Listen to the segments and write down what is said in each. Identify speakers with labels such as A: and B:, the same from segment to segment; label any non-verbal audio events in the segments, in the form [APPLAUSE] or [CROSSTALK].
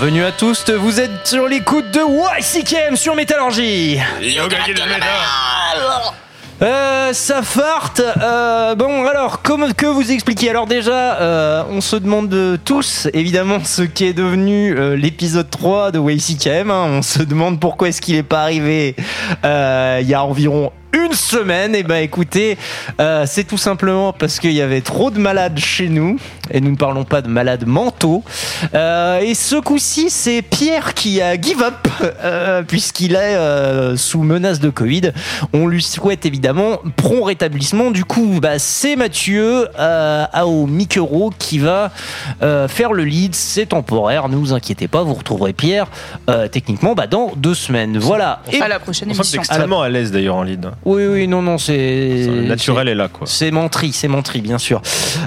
A: Bienvenue à tous, vous êtes sur l'écoute de YCKM sur Métallurgie. Euh, ça farte. Euh, bon, alors, comment que vous expliquer Alors déjà, euh, on se demande tous, évidemment, ce qui est devenu euh, l'épisode 3 de YCKM. Hein. On se demande pourquoi est-ce qu'il n'est pas arrivé il y a environ une semaine. Et ben écoutez, euh, c'est tout simplement parce qu'il y avait trop de malades chez nous. Et nous ne parlons pas de malades mentaux. Euh, et ce coup-ci, c'est Pierre qui a give up, [LAUGHS] euh, puisqu'il est euh, sous menace de Covid. On lui souhaite évidemment prompt rétablissement. Du coup, bah, c'est Mathieu euh, à- au micro qui va euh, faire le lead. C'est temporaire, ne vous inquiétez pas, vous retrouverez Pierre euh, techniquement bah, dans deux semaines. Voilà. Et-
B: À la prochaine émission.
C: extrêmement à l'aise d'ailleurs en lead.
A: Oui, oui, non, non, c'est.
C: Le naturel est là quoi.
A: C'est mentri, c'est mentri, bien sûr.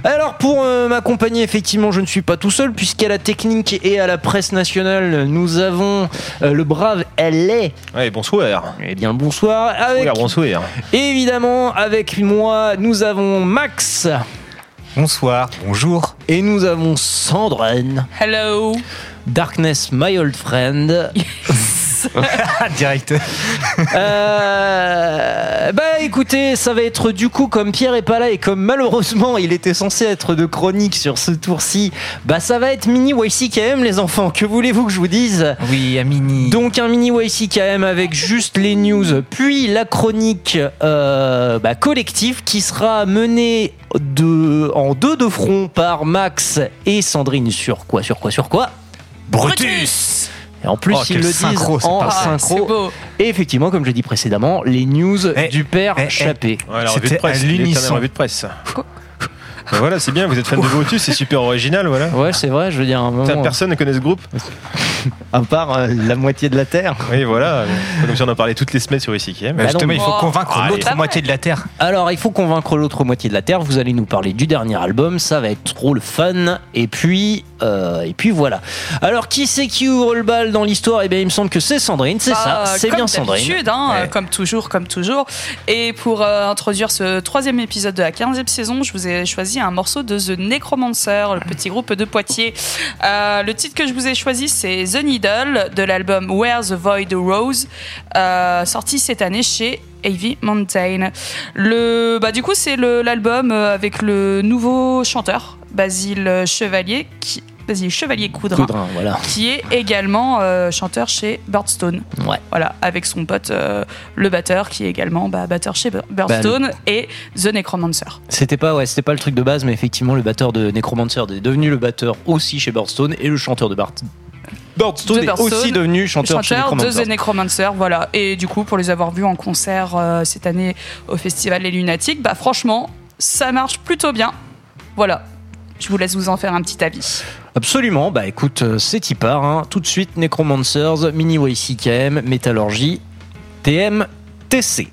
A: Alors, pour euh, m'accompagner, effectivement, je ne suis pas tout seul, puisqu'à la technique et à la presse nationale, nous avons euh, le brave LA.
C: Ouais, bonsoir.
A: Eh bien, bonsoir. Avec,
C: Oui, bonsoir.
A: évidemment, avec moi, nous avons Max
D: Bonsoir, bonjour.
A: et nous avons Sandrine.
B: Hello.
A: Darkness, my old friend. [LAUGHS] [LAUGHS]
D: Direct.
A: Euh, bah écoutez, ça va être du coup comme Pierre est pas là et comme malheureusement il était censé être de chronique sur ce tour-ci, bah ça va être mini YCKM les enfants. Que voulez-vous que je vous dise?
D: Oui, à Mini.
A: donc un mini YCKM avec juste les news, puis la chronique euh, bah, collective qui sera menée de, en deux de front par Max et Sandrine sur quoi, sur quoi, sur quoi?
D: Brutus
A: Et en plus
D: Oh,
A: ils le
D: synchro,
A: disent en
B: Ah,
A: synchro.
B: beau.
A: Et effectivement, comme j'ai dit précédemment, les news
D: Eh,
A: du père
D: eh, eh.
A: Chappé.
C: Ouais, de
D: C'était
C: presse.
D: à l'unisson.
C: l'éternelle revue de presse. Ben voilà, c'est bien, vous êtes fan de Brutus, c'est super original, voilà.
A: Ouais, c'est vrai, je veux dire, un moment,
C: personne ne connaît ce groupe.
A: à part euh, la moitié de la Terre.
C: Oui, voilà. Comme si on en parlait toutes les semaines sur ICKM.
A: Bah
D: Justement,
A: non.
D: il faut
B: Oh.
D: convaincre l'autre moitié de la Terre.
A: Alors, il faut convaincre l'autre moitié de la Terre. Vous allez nous parler du dernier album, ça va être trop le fun. Et puis, euh, et puis voilà. Alors, qui c'est qui ouvre le bal dans l'histoire? Eh bien, il me semble que c'est Sandrine, c'est ça, c'est
B: comme
A: bien Sandrine.
B: d'habitude, hein,
A: Ouais.
B: comme toujours, comme toujours. Et pour euh, introduire ce troisième épisode de la 15e saison, je vous ai choisi un morceau de The Necromancer, le petit groupe de Poitiers. Euh, le titre que je vous ai choisi, c'est The Needle, de l'album Where the Void Rose, sorti cette année chez Heavy Mountain. Le, bah, du coup, c'est l'album avec le nouveau chanteur, Basile Chevalier, qui, Basile Chevalier Coudrin
A: Coudrin, voilà.
B: qui est également euh, chanteur chez Birdstone.
A: Ouais.
B: Voilà, avec son pote, euh, le batteur, qui est également bah, batteur chez Bir- Birdstone et The Necromancer.
A: C'était pas, ouais, c'était pas le truc de base, mais effectivement, le batteur de Necromancer est devenu le batteur aussi chez Birdstone et le chanteur de. Birdstone
B: De
A: est
B: Birdstone,
A: aussi devenu chanteur, chez
B: chanteur de. The Necromancer, voilà. Et du coup, pour les avoir vus en concert euh, cette année au festival Les Lunatiques, bah franchement, ça marche plutôt bien. Voilà. Je vous laisse vous en faire un petit avis.
A: Absolument, bah écoute, euh, c'est y part. hein. Tout de suite, Necromancers, Mini YCKM, Métallurgie, TM, TC.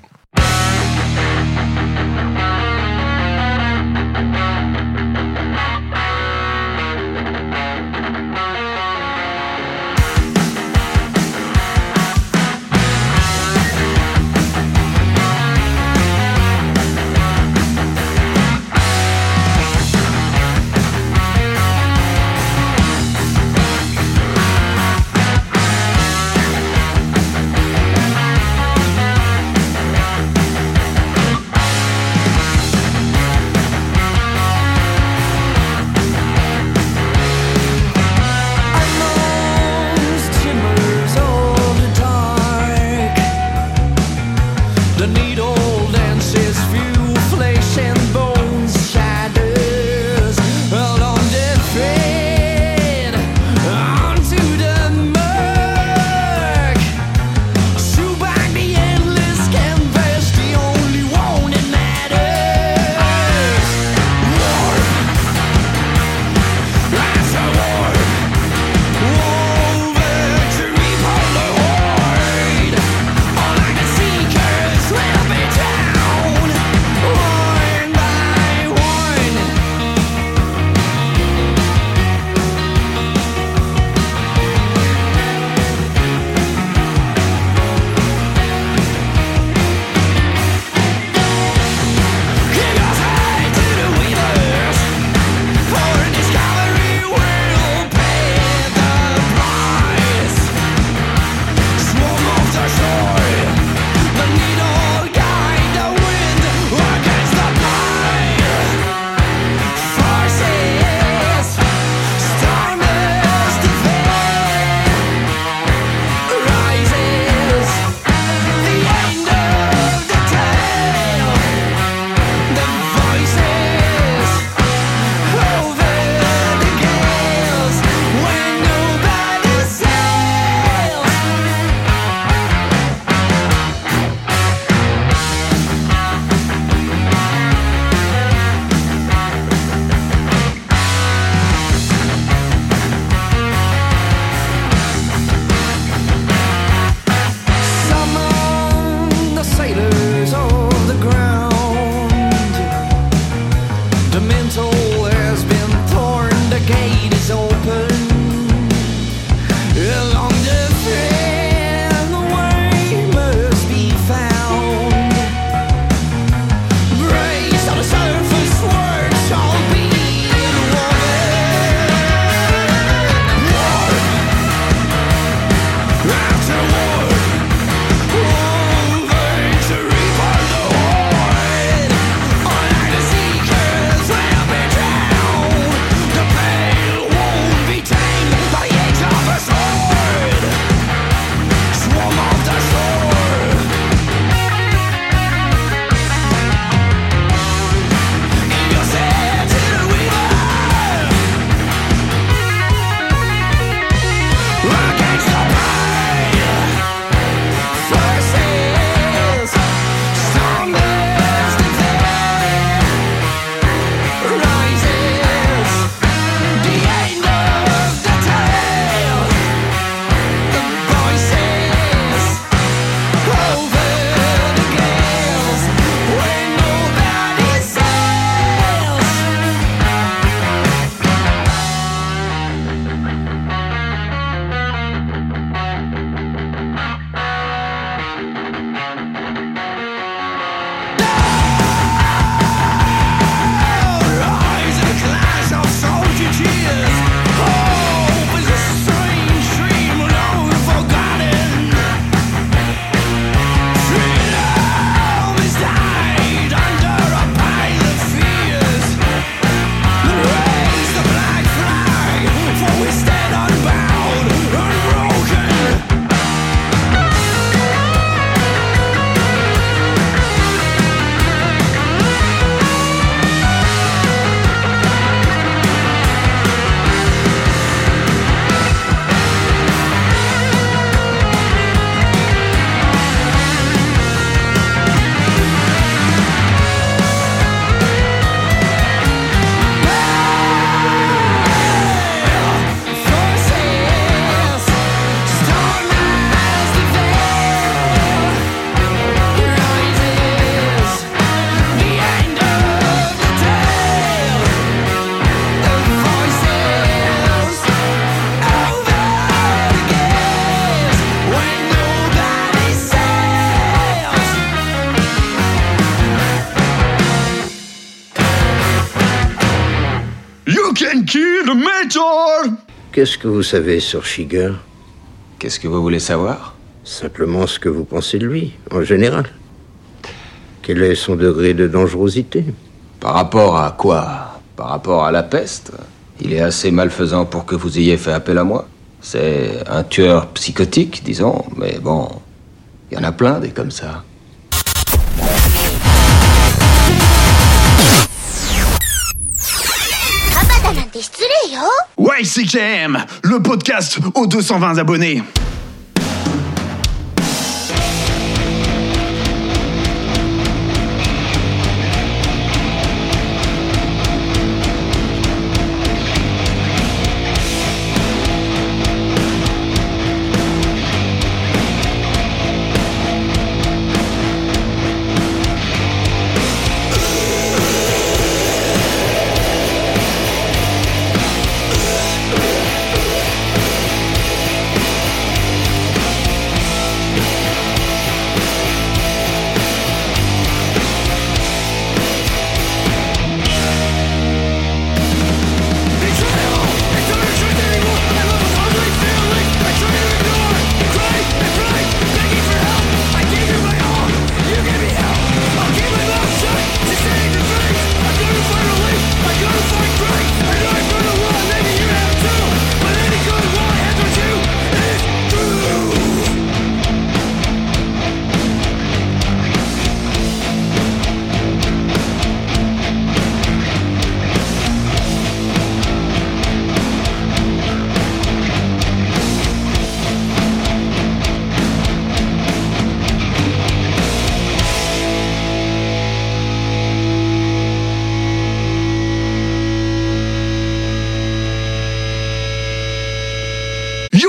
E: Qu'est-ce que vous savez sur Shiger?
F: Qu'est-ce que vous voulez savoir?
E: Simplement ce que vous pensez de lui, en général. Quel est son degré de dangerosité?
F: Par rapport à quoi? Par rapport à la peste? Il est assez malfaisant pour que vous ayez fait appel à moi. C'est un tueur psychotique, disons, mais bon, il y en a plein des comme ça.
G: MyCKM, le podcast aux 220 abonnés.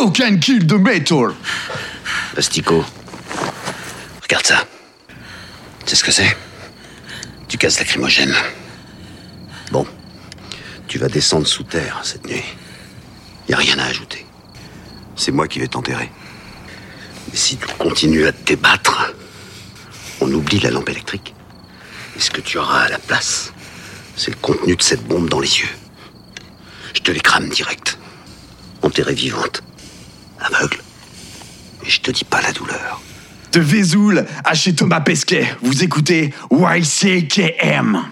G: You can kill the metal
E: Astico, regarde ça. C'est ce que c'est? Du gaz lacrymogène. Bon, tu vas descendre sous terre cette nuit.
H: Y a rien à ajouter. C'est moi qui vais t'enterrer. Mais si tu continues à te débattre, on oublie la lampe électrique. Et ce que tu auras à la place, c'est le contenu de cette bombe dans les yeux. Je te les crame direct. Enterrée vivante. Aveugle. Et je te dis pas la douleur.
G: De Vesoul à chez Thomas Pesquet, vous écoutez YCKM.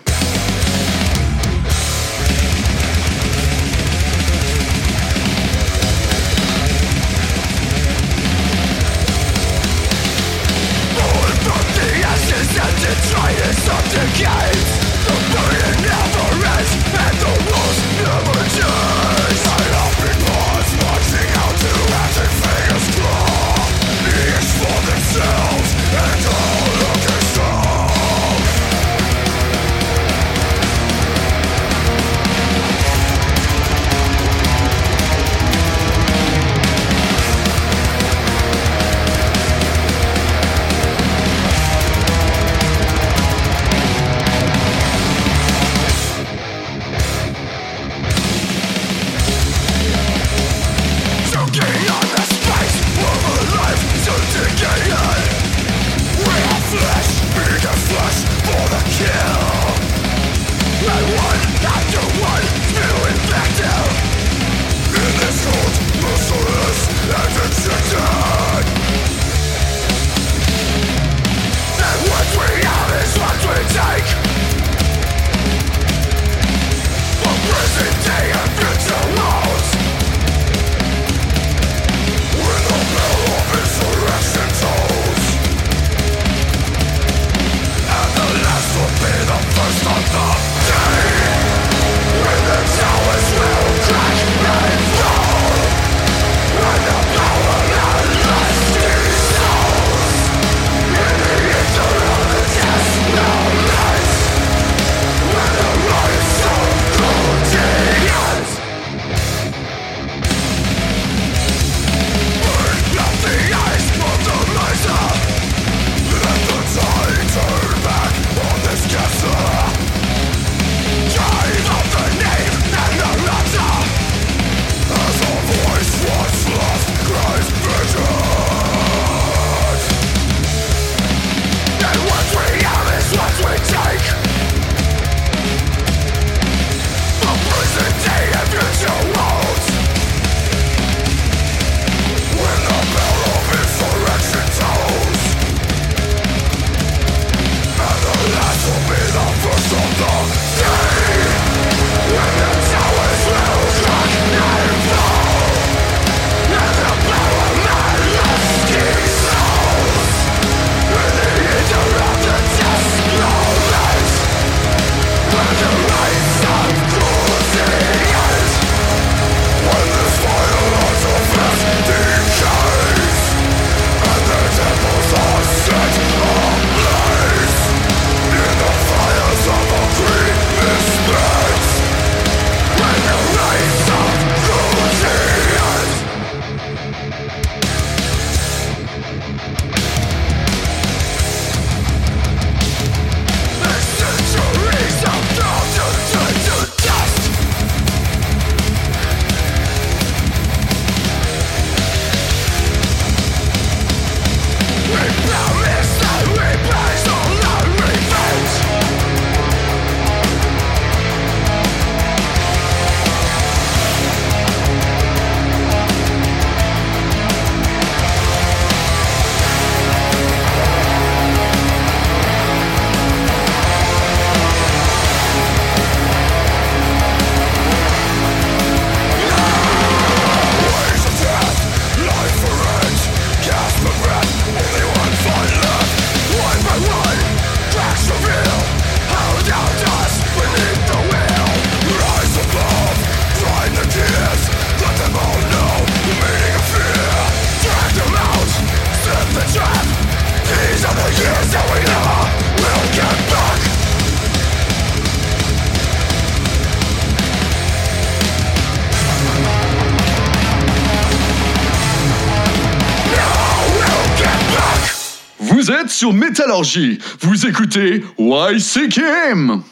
G: Sur Métallurgie. Vous écoutez YCKM.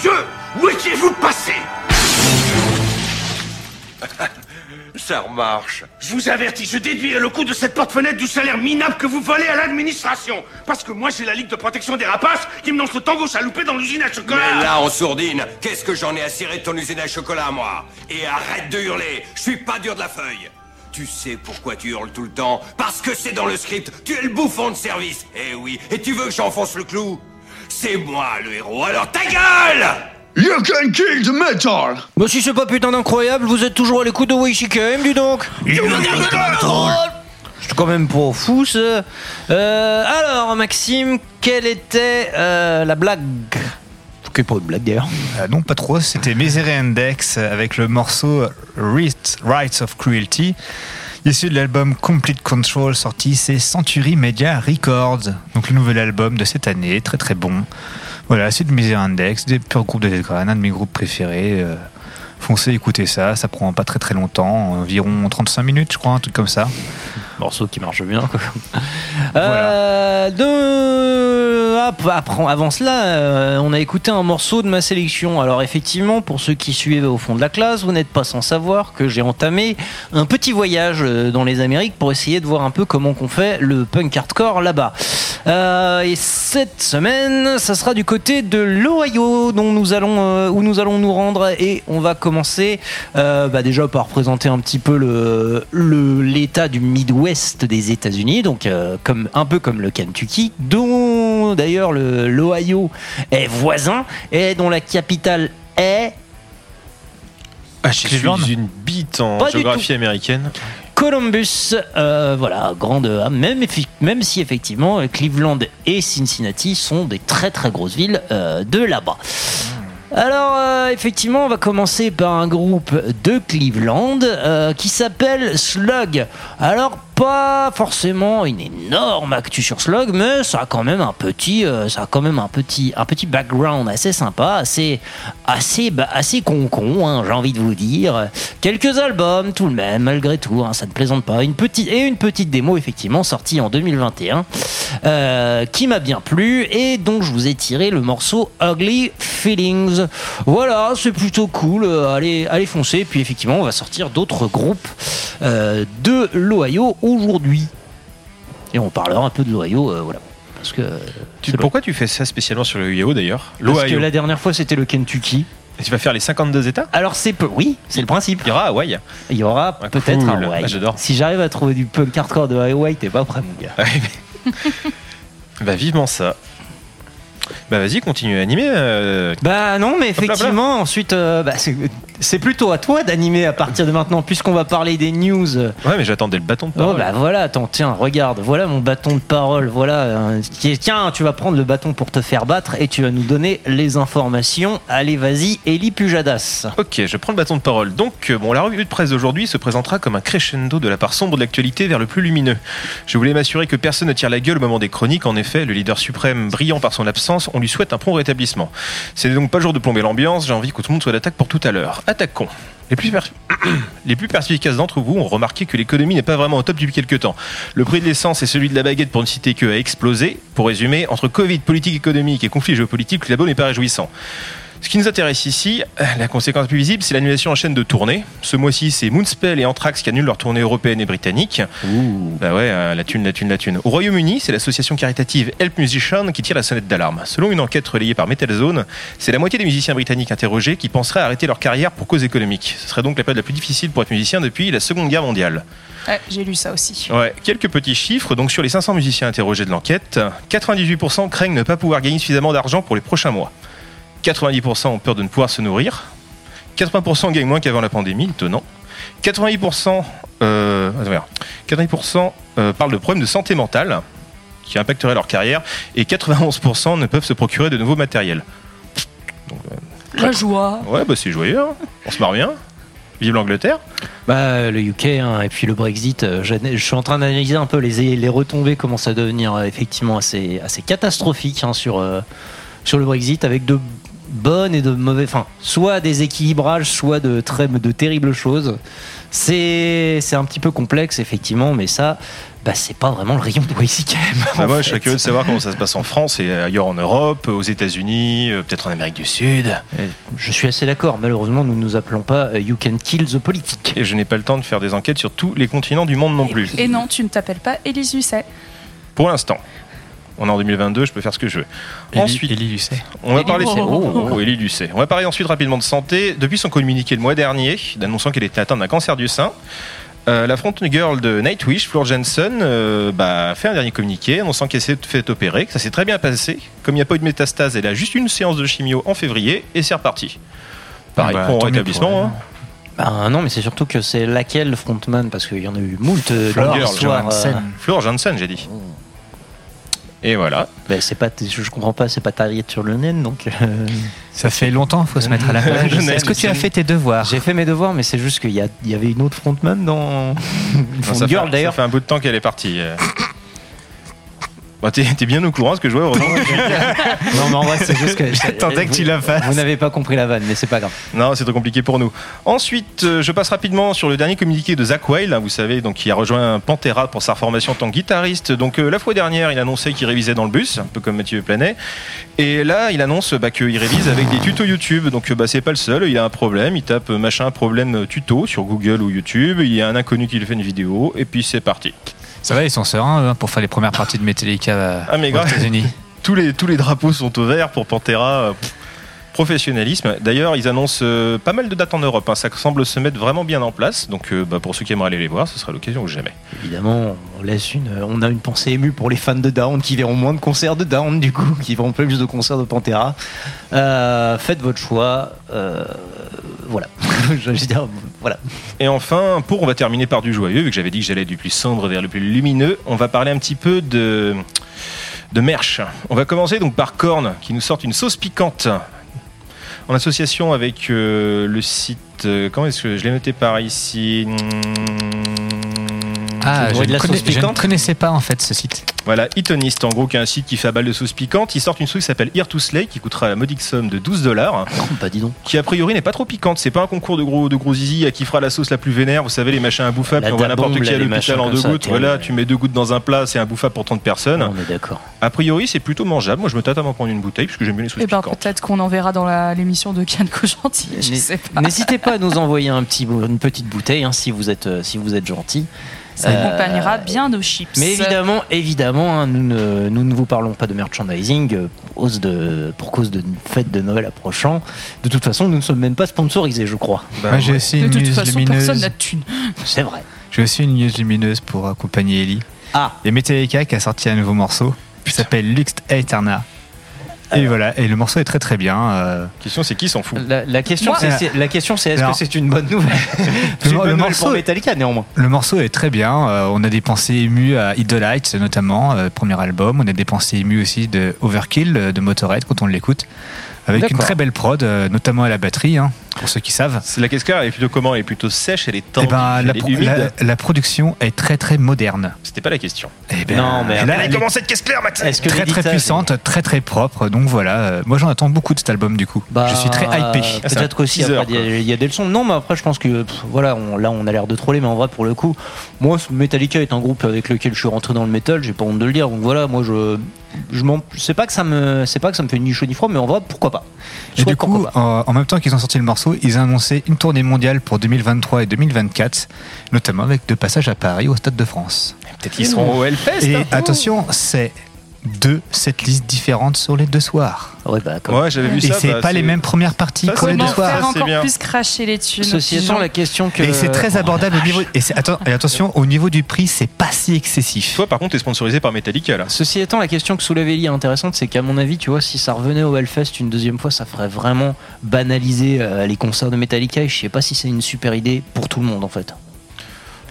I: Dieu, où étiez-vous passé? Ça remarche. Je vous avertis, je déduirai le coût de cette porte-fenêtre du salaire minable que vous volez à l'administration. Parce que moi, j'ai la Ligue de protection des rapaces qui me lance le tango chaloupé dans l'usine à chocolat.
J: Mais là, en sourdine, qu'est-ce que j'en ai à cirer de ton usine à chocolat, moi? Et arrête de hurler, je suis pas dur de la feuille tu sais pourquoi tu hurles tout le temps. Parce que c'est dans le script, tu es le bouffon de service. Eh oui, et tu veux que j'enfonce le clou? C'est moi le héros, alors ta gueule!
K: You can kill the metal!
A: Bah si c'est pas putain d'incroyable, vous êtes toujours à l'écoute de WCKM, dis donc. C'est quand même pas fou ça. Euh, alors Maxime, quelle était euh, la blague? Est pas une blague d'ailleurs.
D: Euh, non, pas trop. C'était Misery Index avec le morceau Rights, of Cruelty, issu de l'album Complete Control sorti c'est Century Media Records. Donc le nouvel album de cette année, très très bon. Voilà, c'est de Misery Index, des purs groupes de grind, un de mes groupes préférés. Euh, foncez écoutez ça, ça prend pas très très longtemps, environ 35 minutes je crois, un truc comme ça.
A: Morceau qui marche bien. Quoi. Euh, de... ah, après- avant cela, euh, on a écouté un morceau de ma sélection. Alors effectivement, pour ceux qui suivent au fond de la classe, vous n'êtes pas sans savoir que j'ai entamé un petit voyage euh, dans les Amériques pour essayer de voir un peu comment qu'on fait le punk hardcore là-bas. Euh, et cette semaine, ça sera du côté de l'Ohio dont nous allons, euh, où nous allons nous rendre et on va commencer euh, bah, déjà par présenter un petit peu le le- l'état du Midwest des États-Unis, donc euh, comme un peu comme le Kentucky, dont d'ailleurs le- l'Ohio est voisin et dont la capitale est
C: Ah, je suis
D: Cleveland
C: une bite en
A: Pas
C: géographie américaine.
A: Columbus, euh, voilà, grande, ah, même, même si effectivement Cleveland et Cincinnati sont des très très grosses villes euh, de là-bas. Alors euh, effectivement, on va commencer par un groupe de Cleveland euh, qui s'appelle Slug. Alors pas forcément une énorme actu sur Slug, mais ça a quand même un petit, euh, ça a quand même un petit, un petit background assez sympa, assez, assez, bah, assez con-con, hein, j'ai envie de vous dire. Quelques albums, tout de même, malgré tout, hein, ça ne plaisante pas. Une petite et une petite démo effectivement sortie en 2021, euh, qui m'a bien plu et dont je vous ai tiré le morceau Ugly Feelings. Voilà, c'est plutôt cool. euh, allez, allez foncer. Puis effectivement, on va sortir d'autres groupes de l'Ohio aujourd'hui. Et on parlera un peu de l'Ohio, euh, voilà. Parce que,
C: Tu-
A: c'est
C: pourquoi tu fais ça spécialement sur le UAO d'ailleurs?
A: Parce que
C: L'Ohio.
A: la dernière fois c'était le Kentucky.
C: Et Tu vas faire les 52 États?
A: Alors c'est peu, oui, c'est le principe.
C: Il y aura Hawaï.
A: Il y aura
C: Ah,
A: peut-être
C: cool.
A: un Hawaï.
C: Ah, j'adore.
A: Si j'arrive à trouver du punk hardcore de Hawaï, t'es pas prêt mon gars. [LAUGHS]
C: Bah vivement ça. Bah vas-y, continue à animer. euh,
A: Bah non, mais
C: Hop là,
A: effectivement, ensuite, euh, bah, c'est- plutôt à toi d'animer à partir de maintenant, puisqu'on va parler des news.
C: Ouais, mais j'attendais le bâton de
A: Oh
C: parole.
A: bah voilà, attends, tiens, regarde, voilà mon bâton de parole, voilà. euh, tiens, tu vas prendre le bâton pour te faire battre et tu vas nous donner les informations. Allez, vas-y, Eli Pujadas.
C: Ok, je prends le bâton de parole. Donc, euh, bon, la revue de presse d'aujourd'hui se présentera comme un crescendo de la part sombre de l'actualité vers le plus lumineux. Je voulais m'assurer que personne ne tire la gueule au moment des chroniques. En effet, le leader suprême, brillant par son absence, on lui souhaite un prompt rétablissement. C'est donc pas le jour de plomber l'ambiance. J'ai envie que tout le monde soit d'attaque pour tout à l'heure. Attaquons. Les plus, [CLEARS THROAT] les plus perspicaces d'entre vous ont remarqué que l'économie n'est pas vraiment au top depuis quelques temps. Le prix de l'essence et celui de la baguette, pour ne citer que, a explosé. Pour résumer, entre Covid, politique économique et conflit géopolitique, le labo n'est pas réjouissant. Ce qui nous intéresse ici, euh, la conséquence la plus visible, c'est l'annulation en chaîne de tournées. Ce mois-ci, c'est Moonspell et Anthrax qui annulent leurs tournées européennes et britanniques. Bah ouais, euh, la thune, la thune, la thune. Au Royaume-Uni, c'est l'association caritative Help Musician qui tire la sonnette d'alarme. Selon une enquête relayée par Metal Zone, c'est la moitié des musiciens britanniques interrogés qui penseraient arrêter leur carrière pour cause économique. Ce serait donc la période la plus difficile pour être musicien depuis la Seconde Guerre mondiale.
B: Ouais, j'ai lu ça aussi.
C: Ouais, quelques petits chiffres. Donc sur les 500 musiciens interrogés de l'enquête, 98% craignent ne pas pouvoir gagner suffisamment d'argent pour les prochains mois. 90% ont peur de ne pouvoir se nourrir. 80% gagnent moins qu'avant la pandémie, étonnant. 88%, euh, attends, regarde. 90% euh, parlent de problèmes de santé mentale qui impacteraient leur carrière et 91% ne peuvent se procurer de nouveaux matériels.
B: La joie.
C: Ouais, bah c'est joyeux, hein. on se marre bien. Vive l'Angleterre.
A: Bah le UK hein, et puis le Brexit, euh, je, je suis en train d'analyser un peu les, les retombées, commencent à devenir euh, effectivement assez, assez catastrophiques hein, sur, euh, sur le Brexit avec de bonnes et de mauvais, enfin, soit des équilibrages, soit de très de terribles choses. C'est c'est un petit peu complexe effectivement, mais ça, bah, c'est pas vraiment le rayon de YCKM.
C: Bah, moi, je serais curieux de savoir comment ça se passe en France et ailleurs en Europe, aux États-Unis, euh, peut-être en Amérique du Sud.
A: Je suis assez d'accord. Malheureusement, nous ne nous appelons pas euh, You Can Kill the Politique.
C: Et je n'ai pas le temps de faire des enquêtes sur tous les continents du monde non plus.
B: Et non, tu ne t'appelles pas Élise Lucet.
C: Pour l'instant. On est en 2022, je peux faire ce que je veux.
D: Élie-
C: ensuite,
D: Élie Lucet.
C: on va
B: Élie-
C: parler.
B: Oh.
C: Oh, Élie Lucet. On va parler ensuite rapidement de santé. Depuis son communiqué le mois dernier, d'annonçant qu'elle était atteinte d'un cancer du sein, euh, la front girl de Nightwish, Floor Jensen, euh, bah, fait un dernier communiqué annonçant qu'elle s'est fait opérer, que ça s'est très bien passé. Comme il n'y a pas eu de métastase, elle a juste une séance de chimio en février et c'est reparti. Pareil,
D: Ah bah,
C: pour rétablissement. hein.
A: Bah, non, mais c'est surtout que c'est laquelle frontman parce qu'il y en a eu moult
D: Fleur
A: dans l'histoire.
C: Fleur Jensen, j'ai dit. Et voilà.
A: bah, c'est pas, je, je comprends pas, c'est pas Tariette sur le naine, donc euh,
D: Ça fait longtemps, faut se mettre à la [LAUGHS]
C: sais,
D: Est-ce que tu as fait tes devoirs
A: j'ai fait mes devoirs, mais c'est juste qu'il y, a- il y avait une autre frontman dans Front [LAUGHS]
C: ça,
A: Girl
C: fait,
A: d'ailleurs.
C: ça fait un bout de temps qu'elle est partie. Bon, t'es, t'es bien au courant, ce que je vois, heureusement.
A: Non, mais en vrai, c'est juste que [LAUGHS]
D: J'attendais que
A: vous-
D: tu la fasses.
A: Vous n'avez pas compris la vanne, mais c'est pas grave.
C: Non, c'est trop compliqué pour nous. Ensuite, euh, je passe rapidement sur le dernier communiqué de Zach Wild, hein, vous savez, donc qui a rejoint Pantera pour sa formation en tant que guitariste. Donc euh, la fois dernière, il annonçait qu'il révisait dans le bus, un peu comme Mathieu Planet. Et là, il annonce bah, qu'il révise avec des tutos YouTube. Donc euh, bah, c'est pas le seul, il a un problème, il tape machin problème tuto sur Google ou YouTube, il y a un inconnu qui lui fait une vidéo, et puis c'est parti.
D: Ça va, ils sont sereins pour faire les premières parties de Metallica euh,
C: Ah, mais
D: aux. États-Unis. [LAUGHS]
C: tous les, tous les drapeaux sont au vert pour Pantera. euh, pff, professionnalisme. D'ailleurs, ils annoncent euh, pas mal de dates en Europe. hein. Ça semble se mettre vraiment bien en place. Donc, euh, bah, pour ceux qui aimeraient aller les voir, ce sera l'occasion ou jamais.
A: Évidemment, on laisse une, on a une pensée émue pour les fans de Down qui verront moins de concerts de Down du coup, [LAUGHS] qui verront plus de concerts de Pantera. Euh, faites votre choix. voilà. [LAUGHS] Je veux dire, voilà.
C: Et enfin, pour on va terminer par du joyeux, vu que j'avais dit que j'allais du plus sombre vers le plus lumineux, on va parler un petit peu de, de merch. On va commencer donc par Korn, qui nous sort une sauce piquante. En association avec euh, le site. euh, comment est-ce que je l'ai noté par ici?
D: Ah,
A: Vous
D: je
A: de
D: ne,
A: la
D: connais-
A: sauce
D: je ne
A: piquante
D: connaissais pas en fait ce site.
C: Voilà, Itonist, en gros, qui est un site qui fait à balle de sauce piquante. Ils sortent une sauce qui s'appelle Here to Slay, qui coûtera la modique somme de 12 dollars,
A: bah dis donc.
C: qui a priori n'est pas trop piquante. C'est pas un concours de gros, de gros zizi à qui fera la sauce la plus vénère. Vous savez, les machins imbouffables,
A: La
C: qu'on voit n'importe qui à
A: les
C: l'hôpital
A: machins
C: en deux
A: ça,
C: gouttes. Voilà, tu mets deux gouttes dans un plat, c'est imbouffable pour tant de personnes.
A: On est d'accord.
C: A priori, c'est plutôt mangeable. Moi, je me tâte à m'en prendre une bouteille, puisque j'aime bien les sauces
B: Et ben
C: piquantes.
B: peut-être qu'on en verra dans l'émission de Kanko Gentil. Je
A: N'hé-
B: sais pas.
A: N'hésitez pas à nous envoyer un petit, une petite bouteille hein, si vous êtes, euh, si vous êtes gentil.
B: Ça
A: Euh,
B: accompagnera bien nos chips.
A: Mais évidemment, évidemment, hein, nous, ne, nous ne vous parlons pas de merchandising euh, pour cause de, pour cause de fête de Noël approchant. De toute façon, nous ne sommes même pas sponsorisés, je crois.
C: Bah,
D: Moi, j'ai
C: ouais.
D: aussi
B: de
D: une
B: toute
D: news
B: façon, personne
D: lumineuse.
B: n'a de thune. [LAUGHS]
A: C'est vrai.
D: J'ai aussi une news lumineuse pour accompagner Ellie.
A: Ah,
D: a Metallica qui a sorti un nouveau morceau qui s'appelle Lux Aeterna. Et voilà, et le morceau est très très bien. euh,
C: La question, c'est qui s'en fout?
A: La, la question,
B: Moi-
A: c'est, c'est- la question, c'est est-ce
D: Alors-
A: que c'est une bonne nouvelle? [LAUGHS] C'est une
D: le
A: nouvelle
D: morceau-
A: pour Metallica, néanmoins.
D: Le morceau est très bien. euh, on a des pensées émues à Idolite, notamment, euh, premier album. On a des pensées émues aussi de Overkill de Motorhead quand on l'écoute. Avec une très belle prod, euh, notamment à la batterie, hein, pour ceux qui savent.
C: C'est la cascade, elle est plutôt comment? Elle est plutôt sèche, elle est
D: Eh
C: tendue,
D: ben, la,
C: elle est
D: pro-
C: humide?
D: la- la production est très très moderne.
C: C'était pas la question.
D: Eh ben,
A: Non, mais
D: là, elle est
C: comment cette caisse claire, Max
A: que
D: très très puissante, très très propre. Donc voilà, euh, moi j'en attends beaucoup de cet album du coup.
A: Bah,
D: Je suis très hypé.
C: Ah,
A: Peut-être aussi,
C: teaser,
A: après, il y a- il y, a des leçons. Non, mais après, je pense que pff, voilà, on- là, on a l'air de troller, mais en vrai, pour le coup, moi, Metallica est un groupe avec lequel je suis rentré dans le métal. J'ai pas honte de le dire. Donc voilà, moi, je, je m'en, c'est pas que ça me, c'est pas que ça me fait ni chaud ni froid, mais en vrai, pourquoi pas
D: Et du coup,
A: pourquoi pas.
D: en, en même temps qu'ils ont sorti le morceau, ils ont annoncé une tournée mondiale pour 2023 et 2024, notamment avec deux passages à Paris au Stade de France.
C: Peut-être qu'ils seront au Hellfest.
D: Et
C: hein.
D: attention, c'est deux setlistes différentes sur les deux soirs.
A: Ouais, bah, comme-
C: Ouais, j'avais vu
D: Et
C: ça.
D: c'est
C: bah,
D: pas les mêmes premières parties
C: Ça,
D: pour les deux soirs.
B: faire
C: c'est
B: encore
C: bien.
B: plus cracher les thunes
A: Ceci étant, la question que.
D: Et c'est très abordable au niveau. Et, c'est- attends- et attention, au niveau du prix, c'est pas si excessif.
C: Toi, par contre, t'es sponsorisé par Metallica, là.
A: Ceci étant, la question que soulève Ellie est intéressante, c'est qu'à mon avis, tu vois, si ça revenait au Hellfest une deuxième fois, ça ferait vraiment banaliser euh, les concerts de Metallica. Et je sais pas si c'est une super idée pour tout le monde, en fait.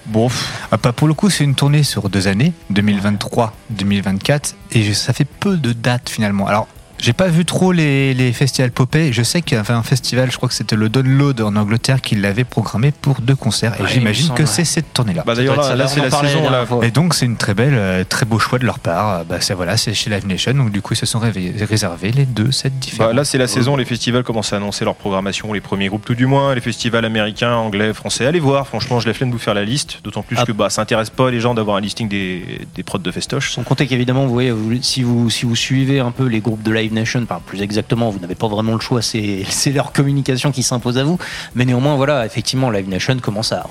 C: Bon,
D: Ah, pour le coup, c'est une tournée sur deux années, 2023-2024, et ça fait peu de dates finalement. Alors, J'ai pas vu trop les, les festivals popés. Je sais qu'il y avait un festival, je crois que c'était le Download en Angleterre, qui l'avait programmé pour deux concerts. Et
A: Ouais,
D: j'imagine que c'est cette tournée-là.
C: Bah d'ailleurs là, là, c'est la saison là.
D: Et donc c'est une très belle, euh, très beau choix de leur part. Bah c'est voilà, c'est chez Live Nation. Donc du coup ils se sont réservés les deux sets différents.
C: Bah, là, c'est la saison, les festivals commencent à annoncer leur programmation, les premiers groupes tout du moins, les festivals américains, anglais, français. Allez voir, franchement, je la flemme de vous faire la liste, d'autant plus
A: Ah.
C: que bah, ça intéresse pas les gens d'avoir un listing des, des prods de festoche.
A: Sans compter qu'évidemment, vous voyez, vous- si vous, si vous suivez un peu les groupes de Live Plus exactement, vous n'avez pas vraiment le choix, [LAUGHS] c'est leur communication qui s'impose à vous. Mais néanmoins, voilà, effectivement, Live Nation commence à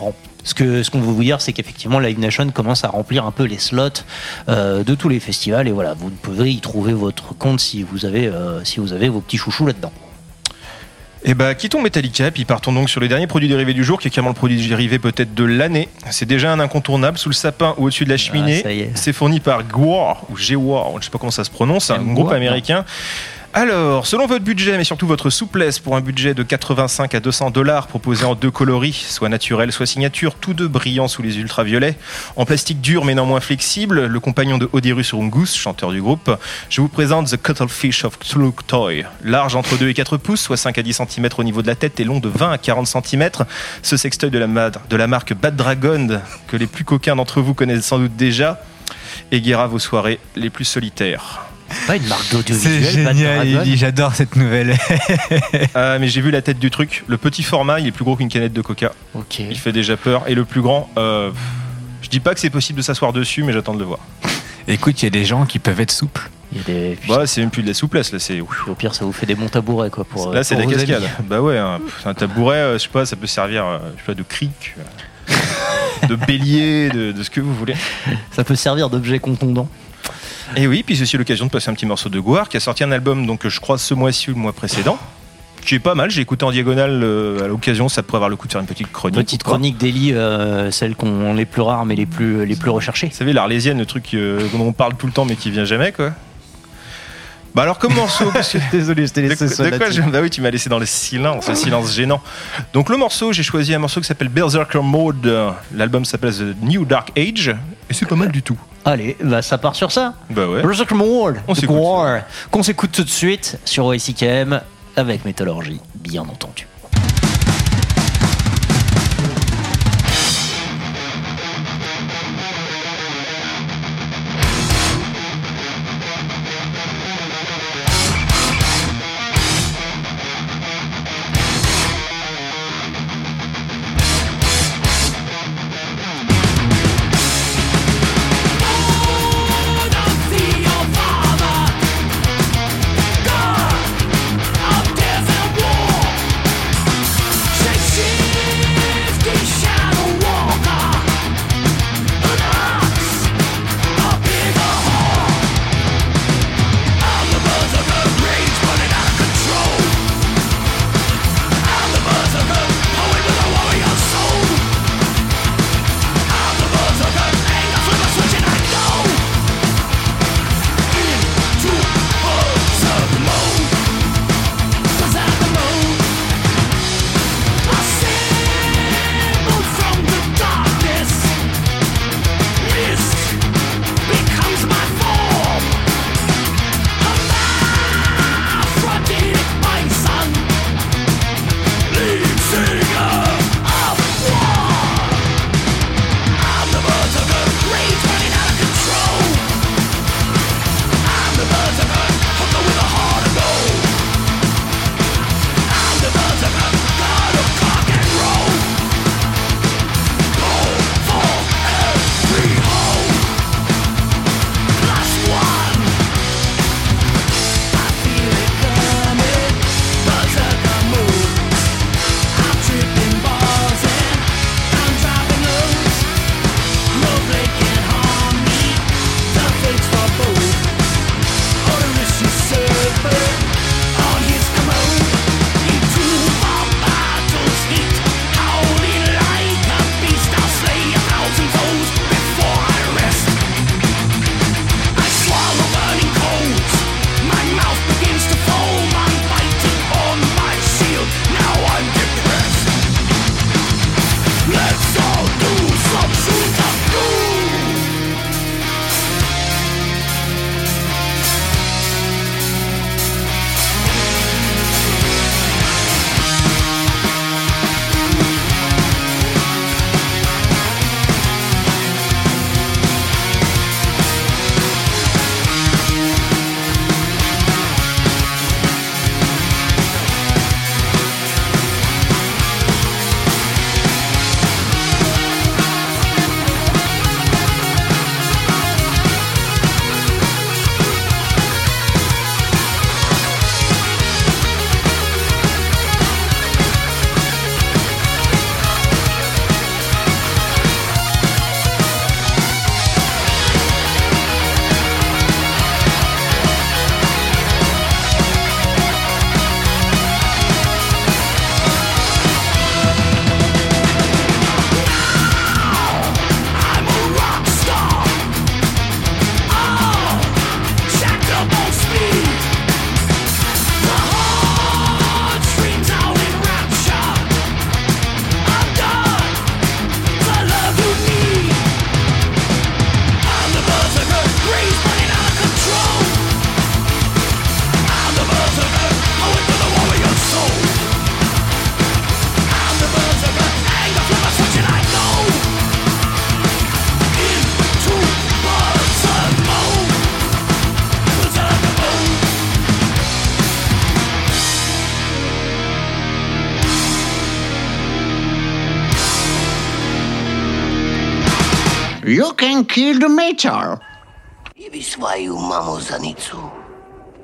A: ce qu'on veut dire, c'est qu'effectivement, Live Nation commence à remplir un peu les slots euh, de tous les festivals. Et voilà, vous pouvez y trouver votre compte si vous avez, euh, si vous avez vos petits chouchous là-dedans.
C: Et bah, quittons Metallica, puis partons donc sur les derniers produits dérivés du jour, qui est carrément le produit dérivé peut-être de l'année. C'est déjà un incontournable sous le sapin ou au-dessus de la cheminée.
A: Ah, est.
C: C'est fourni par Gwar, ou Gewar, je sais pas comment ça se prononce, un
A: Gwar,
C: groupe américain. Alors, selon votre budget, mais surtout votre souplesse, pour un budget de 85 à 200 dollars proposé en deux coloris, soit naturel, soit signature, tous deux brillants sous les ultraviolets, en plastique dur mais non moins flexible, le compagnon de Oderus Rungus, chanteur du groupe, je vous présente The Cuttlefish of Toy. Large entre 2 et 4 pouces, soit 5 à 10 cm au niveau de la tête et long de 20 à 40 cm. Ce sextoy de la, marque Bad Dragon, que les plus coquins d'entre vous connaissent sans doute déjà, égayera vos soirées les plus solitaire.
A: C'est pas une marque
D: C'est
A: d'audiovisuel, Bad
D: génial, Ellie, j'adore cette nouvelle.
C: Ah, [LAUGHS] mais j'ai vu la tête du truc. Le petit format, il est plus gros qu'une canette de coca.
A: Ok.
C: Il fait déjà peur. Et le plus grand, euh, je dis pas que c'est possible de s'asseoir dessus, mais j'attends de le voir.
D: Écoute, il y a des gens qui peuvent être souples.
A: Il y a des...
C: Bah, c'est même plus de la souplesse, là. C'est
A: au pire, ça vous fait des bons tabourets, quoi. Pour,
C: là, c'est de
A: pour
C: la
A: vos
C: cascade.
A: amis.
C: Bah ouais, un, pff, un tabouret, euh, je sais pas, ça peut servir, euh, je sais pas, de cric, euh, de bélier, de, de ce que vous voulez. [LAUGHS]
A: Ça peut servir d'objet contondant.
C: Et oui, puis c'est aussi l'occasion de passer un petit morceau de Guar qui a sorti un album, donc je crois ce mois-ci ou le mois précédent, qui est pas mal. J'ai écouté en diagonale euh, à l'occasion, ça pourrait avoir le coup de faire une petite chronique.
A: Petite chronique d'Eli, euh, celles qu'on les plus rares mais les plus les plus recherchées.
C: Vous savez, l'Arlésienne, le truc euh, dont on parle tout le temps mais qui vient jamais, quoi. Bah alors, comme morceau, [LAUGHS] parce que-
A: Désolé, je t'ai
C: De,
A: laissé
C: de
A: seul
C: quoi je- Bah oui, tu m'as laissé dans le silence, le silence gênant. Donc le morceau, j'ai choisi un morceau qui s'appelle Berserker Mode. L'album s'appelle The New Dark Age. Et c'est pas mal du tout.
A: Allez, bah ça part sur ça.
C: Bah ouais.
A: Berserker Mode,
C: On
A: de
C: s'écoute
A: qu'on s'écoute tout de suite sur OICKM avec Métallurgie, bien entendu.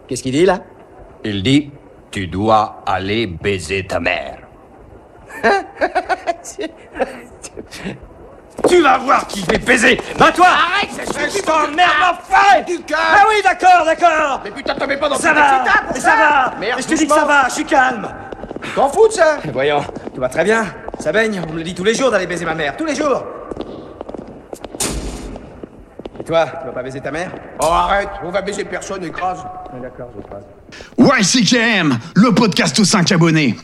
J: Qu'est-ce qu'il dit là? Il dit Tu dois aller baiser ta mère. [LAUGHS]
I: Tu vas voir qui je vais baiser. Bah toi
J: Arrête, ça suffit
I: Je t'emmerde, enfoiré
J: Du cœur.
I: Ah oui, d'accord, d'accord.
J: Mais putain, t'en mets pas dans
I: Ça va Mais ça va.
J: Merde,
I: Mais je te dis que ça va, je suis calme.
J: T'en fous de ça? Voyons, tout va très bien. Ça baigne, on me le dit tous les jours d'aller baiser ma mère. Tous les jours toi, tu vas pas baiser ta mère? Oh arrête, on va baiser personne, écrase. D'accord, j'écrase.
K: YCKM, le podcast aux 5 abonnés.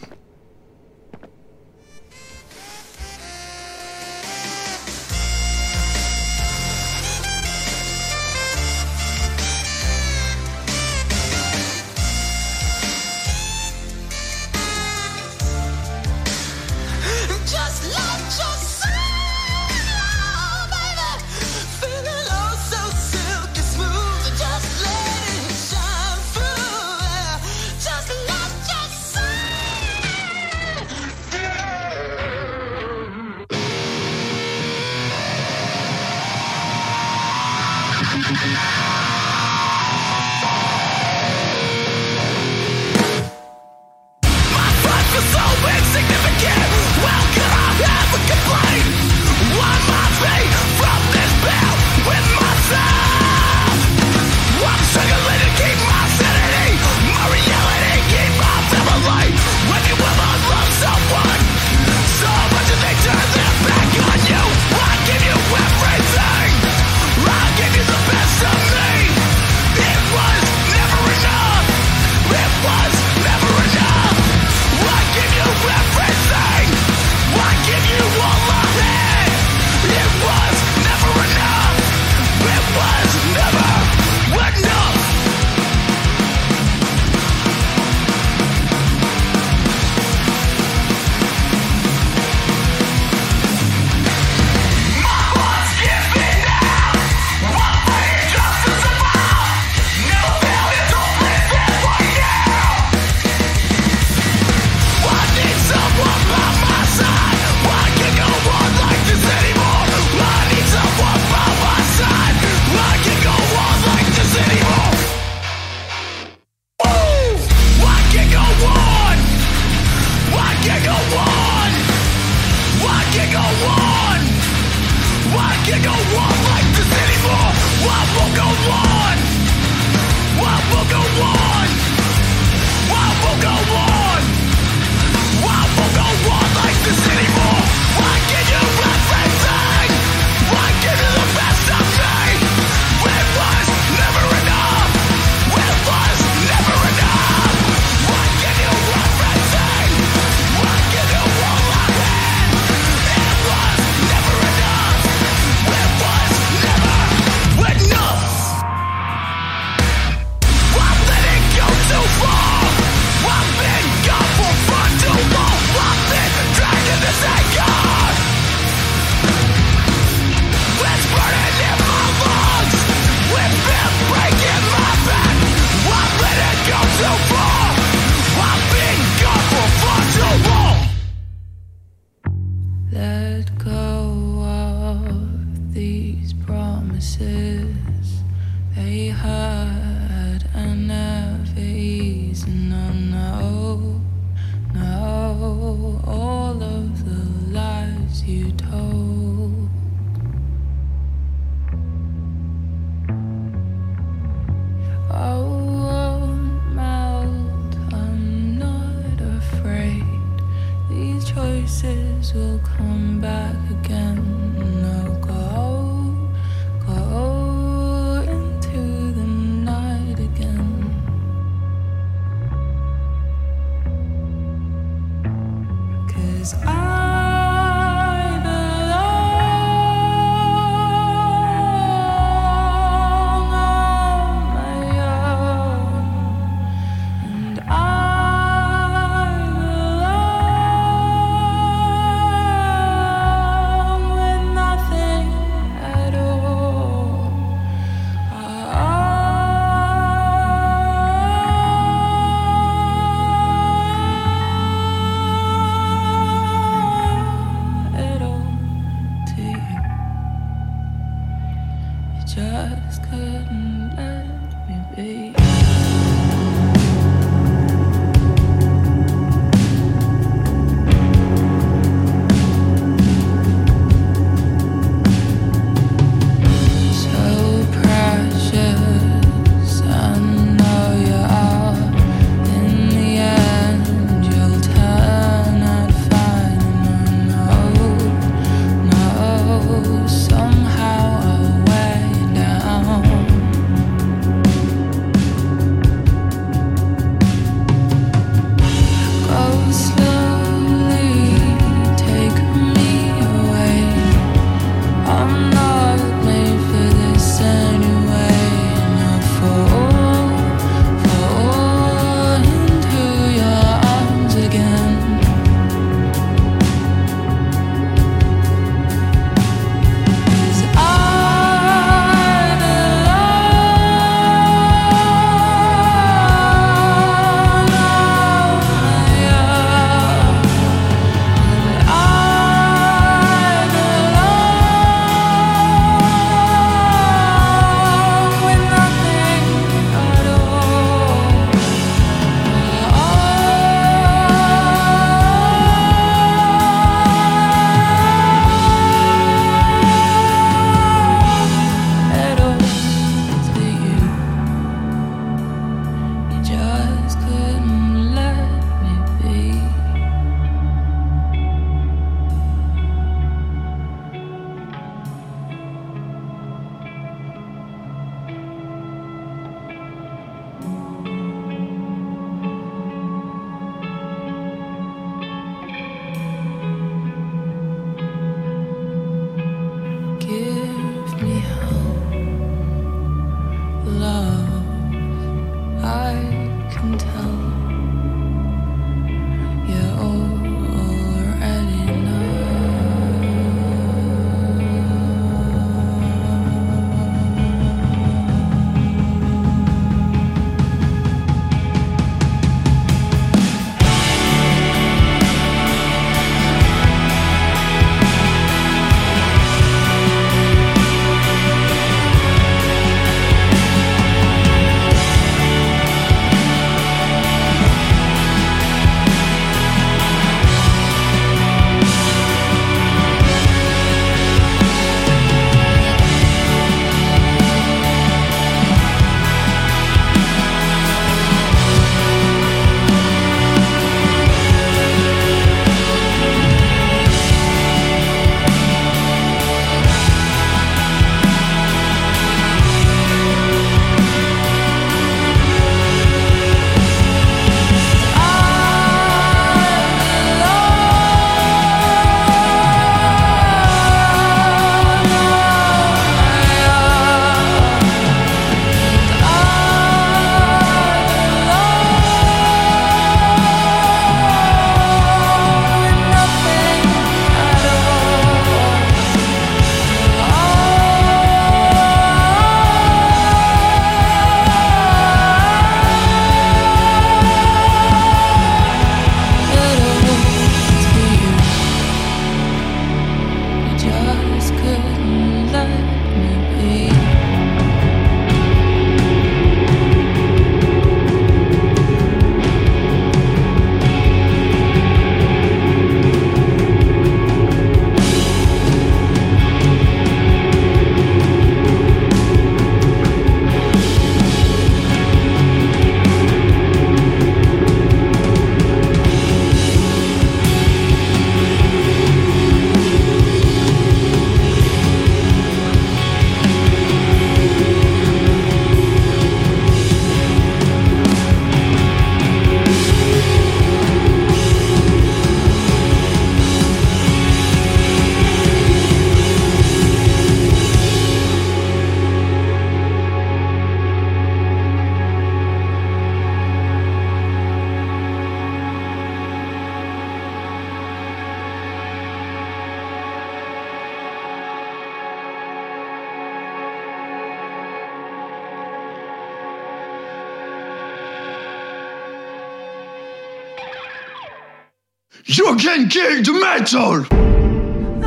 G: You can
K: kill the metal!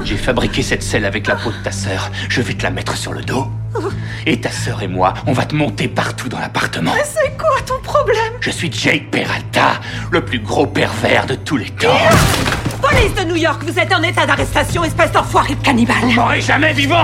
L: J'ai fabriqué cette selle avec la peau de ta sœur. Je vais te la mettre sur le dos. Et ta sœur et moi, on va te monter partout dans l'appartement.
M: Mais c'est quoi ton problème?
L: Je suis Jake Peralta, le plus gros pervers de tous les temps.
M: Police de New York, vous êtes en état d'arrestation, espèce d'enfoiré de cannibale
L: Vous m'aurez jamais vivant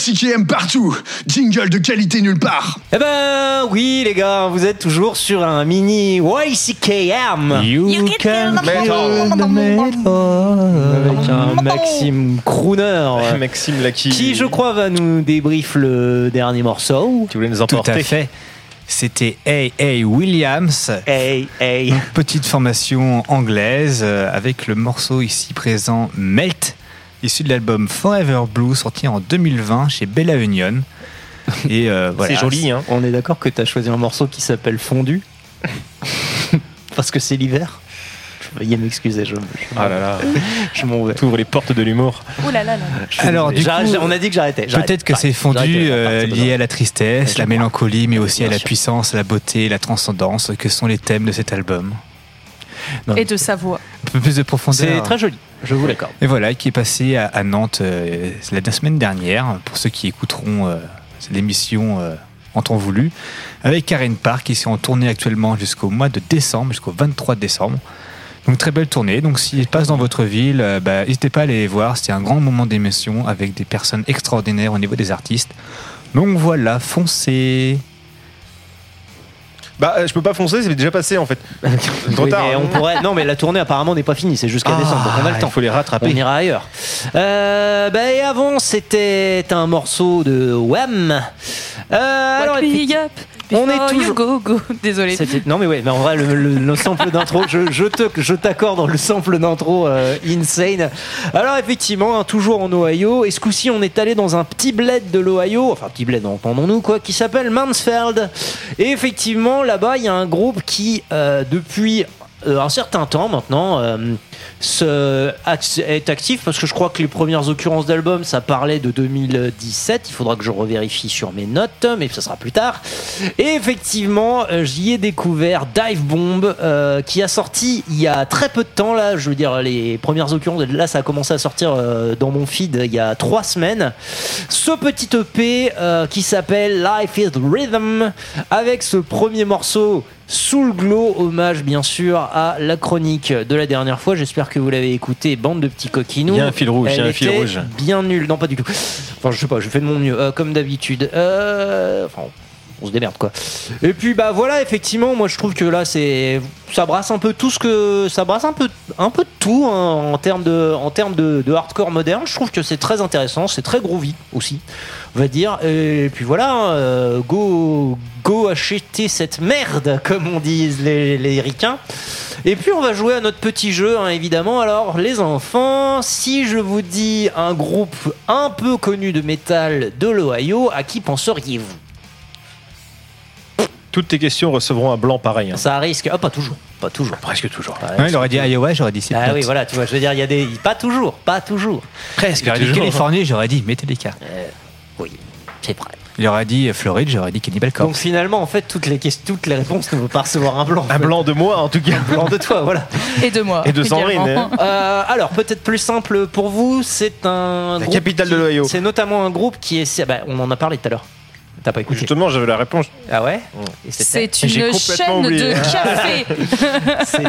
K: YCKM partout Jingle de qualité nulle part
A: Eh ben oui les gars, vous êtes toujours sur un mini YCKM.
D: You, can the metal.
A: Avec un Maxime Crooner. [LAUGHS]
C: Maxime Lucky.
A: Qui je crois va nous débrief le dernier morceau.
C: Tu voulais nous
D: Tout
C: emporter
D: à fait. C'était A.A. Williams.
A: Hey, hey.
D: Petite formation anglaise euh, avec le morceau ici présent Melt, issu de l'album Forever Blue sorti en 2020 chez Bella Union. [LAUGHS] Et euh, voilà.
C: C'est joli, hein.
A: On est d'accord que tu as choisi un morceau qui s'appelle Fondu [LAUGHS] Parce que c'est l'hiver. Veuillez m'excuser, je, je,
C: Ah là là. [LAUGHS]
A: je m'en vais.
C: T'ouvres les portes de l'humour.
B: Ouh là là là.
D: Alors, du coup,
A: on a dit que j'arrêtais.
D: Peut-être que c'est fondu euh, lié à la tristesse, la mélancolie, mais aussi à la puissance, la beauté, la transcendance, que sont les thèmes de cet album? Non,
B: Et de sa voix.
D: un peu plus de profondeur.
A: C'est très joli, je vous l'accorde.
D: Et voilà, qui est passé à, Nantes euh, la semaine dernière, pour ceux qui écouteront euh, l'émission euh, en temps voulu, avec Karen Park, qui sont en tournée actuellement jusqu'au mois de décembre, jusqu'au 23 décembre. Donc très belle tournée. Donc s'il passe dans votre ville, euh, bah, n'hésitez pas à aller les voir. C'était un grand moment d'émission avec des personnes extraordinaires au niveau des artistes. Donc voilà, foncez.
C: Bah, euh, je peux pas foncer, c'est déjà passé en fait. [LAUGHS] Trop
A: Oui,
C: tard.
A: mais on pourrait. Non, mais la tournée apparemment n'est pas finie. C'est jusqu'à
C: Ah,
A: décembre, donc on a le
C: il
A: temps.
C: faut les rattraper.
A: On ira ailleurs. Euh, bah, et avant, c'était un morceau de Wham. Euh, alors,
B: me up
A: on est toujours-
B: Go, go. [LAUGHS] Désolé.
A: C'était- Non mais ouais, mais en vrai le, le- le sample d'intro, je, je te, je t'accorde le sample d'intro euh, insane. Alors effectivement, hein, toujours en Ohio, et ce coup-ci on est allé dans un petit bled de l'Ohio, enfin petit bled entendons-nous quoi, qui s'appelle Mansfeld. Et effectivement là-bas il y a un groupe qui euh, depuis un certain temps maintenant euh, est actif parce que je crois que les premières occurrences d'albums ça parlait de 2017 il faudra que je revérifie sur mes notes mais ça sera plus tard. Et effectivement euh, j'y ai découvert Dive Bomb euh, qui a sorti il y a très peu de temps là. Je veux dire les premières occurrences là ça a commencé à sortir euh, dans mon feed il y a trois semaines. Ce petit EP euh, qui s'appelle Life is Rhythm avec ce premier morceau Soul Glow, hommage bien sûr à la chronique de la dernière fois. J'espère que vous l'avez écouté, bande de petits coquinous.
C: Il y a un fil rouge, il y a un fil rouge.
A: Bien nul, non pas du tout. Enfin, je sais pas, je fais de mon mieux, euh, comme d'habitude. Euh, Enfin, on se démerde quoi. Et puis bah voilà, effectivement, moi je trouve que là c'est ça brasse un peu tout ce que ça brasse un peu un peu de tout hein, en termes de en termes de, hardcore moderne. Je trouve que c'est très intéressant, c'est très groovy aussi, on va dire. Et puis voilà, euh, go go acheter cette merde comme on disent les les. Et puis on va jouer à notre petit jeu, hein, évidemment. Alors les enfants, si je vous dis un groupe un peu connu de métal de l'Ohio, à qui penseriez-vous?
C: Toutes tes questions recevront un blanc pareil. hein.
A: Ça risque. Ah, pas toujours. Pas toujours.
C: Presque toujours.
A: Ouais,
D: il aurait dit Iowa, j'aurais dit
A: Ah
D: Slipknot.
A: oui, voilà, tu vois, je veux dire, il y a des. Pas toujours, pas toujours.
D: Presque. Il aurait dit
C: toujours.
D: Californie, j'aurais dit Metallica.
A: Euh, oui, c'est vrai.
D: Il aurait dit Floride, j'aurais dit Cannibal
A: Donc
D: Corpse.
A: finalement, en fait, toutes les, questions, toutes les réponses ne vont pas recevoir un blanc.
C: Un blanc de moi en tout cas.
A: Un blanc de toi, voilà.
B: Et de moi.
C: Et de Sandrine,
B: également.
C: hein.
A: Euh, alors, peut-être plus simple pour vous, c'est un.
C: La
A: groupe
C: capitale
A: qui-
C: de l'Ohio.
A: C'est notamment un groupe qui est. bah, on en a parlé tout à l'heure. T'as pas écouté
C: Justement, j'avais la réponse.
A: Ah ouais Et
B: C'est une
C: complètement
B: chaîne
C: oublié.
B: de [LAUGHS] café.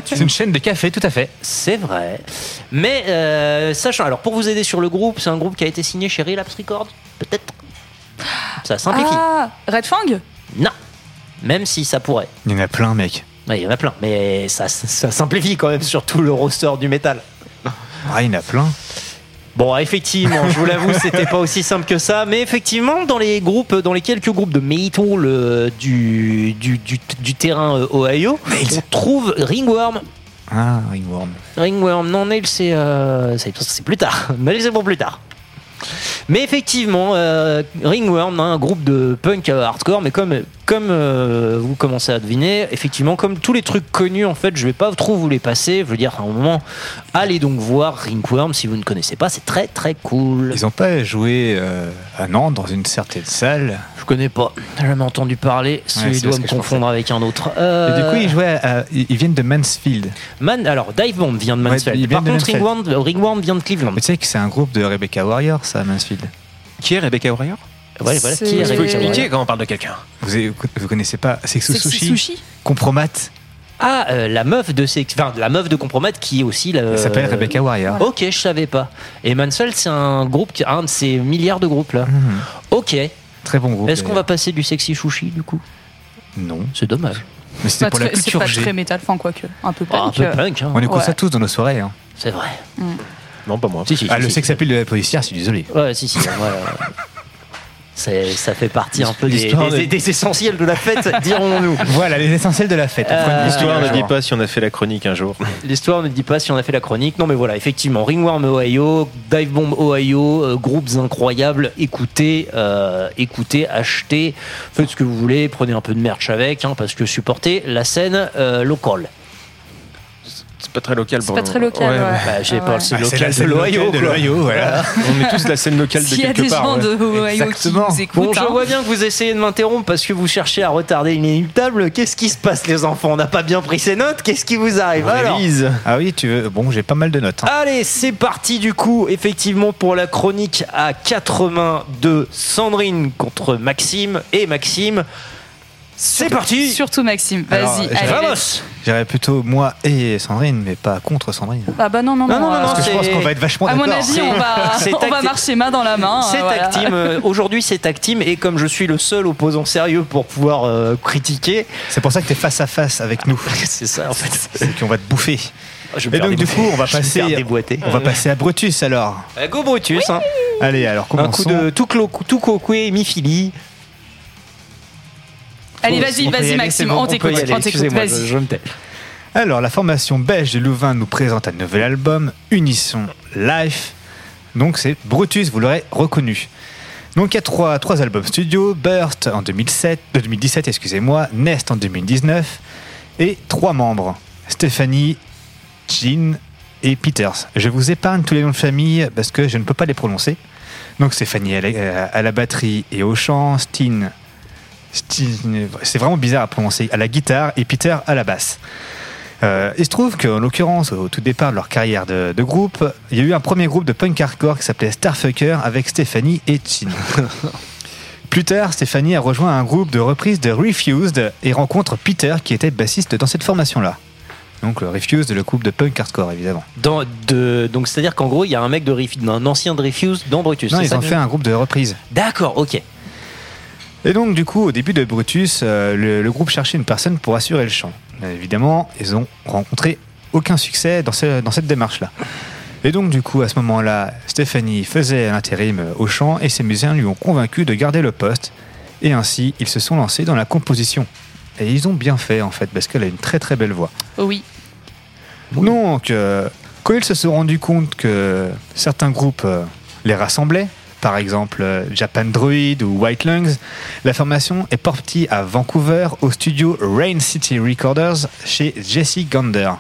A: C'est
D: une chaîne de café, tout à fait.
A: C'est vrai. Mais euh, sachant, alors pour vous aider sur le groupe, c'est un groupe qui a été signé chez Relapse Records, peut-être? Ça simplifie.
B: Ah, Red Fang?
A: Non. Même si ça pourrait.
D: Il y en a plein, mec.
A: Ouais, il y en a plein, mais ça, ça simplifie quand même sur tout le roster du métal.
D: Ah, il y en a plein.
A: Bon, effectivement, je vous l'avoue, c'était pas aussi simple que ça, mais effectivement, dans les groupes, dans les quelques groupes de metal euh, du, du, du, du terrain euh, Ohio, on trouve Ringworm.
D: Ah, Ringworm.
A: Ringworm, non, Nail, c'est euh, c'est c'est plus tard. [LAUGHS] Nail, c'est pour plus tard. Mais effectivement, euh, Ringworm, un groupe de punk euh, hardcore, mais comme, comme euh, vous commencez à deviner, effectivement, comme tous les trucs connus, en fait, je vais pas trop vous les passer. Je veux dire, à un moment, allez donc voir Ringworm si vous ne connaissez pas, c'est très très cool.
D: Ils ont pas joué euh, à Nantes dans une certaine salle?
A: Je connais pas, j'ai jamais entendu parler. Celui
D: c'est
A: doit me confondre avec un autre.
D: Et
A: Euh,
D: du coup, ils jouaient. à- ils ils viennent de Mansfield.
A: Man, alors Dive Bomb vient de
D: Ouais,
A: Mansfield. Par
D: de
A: contre,
D: Mansfield.
A: Ringworm, euh, Ringworm vient de Cleveland.
D: Mais tu sais que c'est un groupe de Rebecca Warrior, ça, Mansfield.
C: Qui est Rebecca Warrior?
A: Voilà,
B: C'est-
A: qui est
C: Il faut expliquer quand on parle de quelqu'un.
D: Vous, vous connaissez pas Sexu
B: Sexy
D: Sushi,
B: Sushi
D: Compromat
A: Ah, euh, la meuf de sex... enfin, la meuf de Compromat qui est aussi la.
D: Elle s'appelle Rebecca Warrior.
A: Ok, je savais pas. Et Mansfield, c'est un groupe, qui- un de ces milliards de groupes là.
D: Mhm.
A: Ok.
D: Très bon groupe.
A: Est-ce qu'on va passer du sexy chouchi du coup?
D: Non.
A: C'est dommage.
D: Mais c'était
B: Pas
D: pour la
B: très- C'est
D: culture
B: pas
D: G.
B: très métal, enfin quoique. Un peu
A: Ah, un
B: punk.
A: peu
B: euh,
A: punk. Hein.
D: On écoute
B: Ouais.
D: ça tous dans nos soirées. hein.
A: C'est vrai.
C: Non, pas moi.
A: Si, si,
D: Ah,
A: si,
D: le
A: si.
D: sexe appeal de la policière, je suis désolé.
A: Ouais, si, si. ouais, ouais. [LAUGHS] C'est- ça fait partie un peu des, essentiels de la fête, [LAUGHS] dirons-nous.
D: Voilà, les essentiels de la fête.
A: Euh,
C: L'histoire ne dit pas si on a fait la chronique un jour.
A: L'histoire ne dit pas si on a fait la chronique. Non, mais voilà, effectivement, Ringworm Ohio, Dive Bomb Ohio, euh, groupes incroyables. Écoutez, euh, écoutez, achetez, faites ce que vous voulez, prenez un peu de merch avec, hein, parce que supportez la scène euh, locale.
C: C'est pas très local
B: C'est pas très local, ouais.
A: Bah, j'ai
B: Ah
A: pas
B: ouais.
D: Ah, c'est
A: local
D: la
A: de l'Ohio.
D: de l'Ohio, voilà. [LAUGHS]
C: On est tous la scène locale de
B: S'il y a
C: quelque
B: des
C: part.
B: gens
C: ouais.
B: de qui
A: Bon, je
B: hein.
A: vois bien que vous essayez de m'interrompre parce que vous cherchez à retarder l'inéluctable. Qu'est-ce qui se passe, les enfants? On n'a pas bien pris ces notes Qu'est-ce qui vous arrive? Alors,
D: Ah oui, tu veux. Bon, j'ai pas mal de notes. hein.
A: Allez, c'est parti du coup, effectivement, pour la chronique à quatre mains de Sandrine contre Maxime. Et Maxime, c'est parti
B: Surtout Maxime, vas-y.
A: Vamos
D: J'irais plutôt moi et Sandrine, mais pas contre Sandrine.
B: Ah bah non, non, non.
A: Non, non, non, non,
D: Parce que je
A: c'est-
D: pense qu'on va être vachement
B: à mon avis, on va,
A: c'est
B: on va marcher main dans la main.
A: C'est
B: euh, voilà.
A: tag team. Euh, Aujourd'hui, c'est tag team. Et comme je suis le seul opposant sérieux pour pouvoir euh, critiquer,
D: C'est pour ça que t'es face à face avec nous. [LAUGHS]
A: c'est ça en fait.
D: C'est qu'on va te bouffer.
A: Je vais
D: Et donc, du coup, on va passer.
A: déboîter.
D: On va passer à Brutus alors.
A: Euh, Go Brutus. hein.
D: Allez, alors
A: Un coup
D: commençons.
A: de tout, clo, tout cocoué, mi-fili.
B: Allez, vas-y, vas-y, Maxime, on t'écoute,
A: aller.
B: on t'écoute,
A: Excusez-moi, je,
B: vas-y.
A: je me tais.
D: Alors, la formation belge de Louvain nous présente un nouvel album, Unisson Life. Donc, c'est Brutus, vous l'aurez reconnu. Donc, il y a trois, trois albums studio Burst en 2007, de 2017, excusez-moi, Nest en 2019, et trois membres Stéphanie, Jean et Peters. Je vous épargne tous les noms de famille parce que je ne peux pas les prononcer. Donc, Stéphanie à la, à la batterie et au chant, Steen- c'est vraiment bizarre à prononcer, à la guitare, et Peter à la basse. Euh, il se trouve qu'en l'occurrence, au tout départ de leur carrière de, de groupe, il y a eu un premier groupe de punk hardcore qui s'appelait Starfucker avec Stéphanie et Chin. [LAUGHS] Plus tard, Stéphanie a rejoint un groupe de reprise de Refused et rencontre Peter qui était bassiste dans cette formation-là. Donc le Refused, le groupe de punk hardcore évidemment.
A: Dans, de, donc c'est-à-dire qu'en gros, il y a un mec de Ref- un ancien de Refuse dans Brutus.
D: Non, ils
A: ça
D: ont fait un groupe de reprise.
A: D'accord, ok.
D: Et donc, du coup, au début de Brutus, euh, le, le groupe cherchait une personne pour assurer le chant. Évidemment, ils ont rencontré aucun succès dans, ce- dans cette démarche-là. Et donc, du coup, à ce moment-là, Stéphanie faisait l'intérim euh, au chant et ses musiciens lui ont convaincu de garder le poste. Et ainsi, ils se sont lancés dans la composition. Et ils ont bien fait, en fait, parce qu'elle a une très très belle voix.
B: Oui.
D: Donc, euh, quand ils se sont rendus compte que certains groupes euh, les rassemblaient, par exemple euh, Japan Droid ou White Lungs, la formation est partie à Vancouver au studio Rain City Recorders chez Jesse Gander.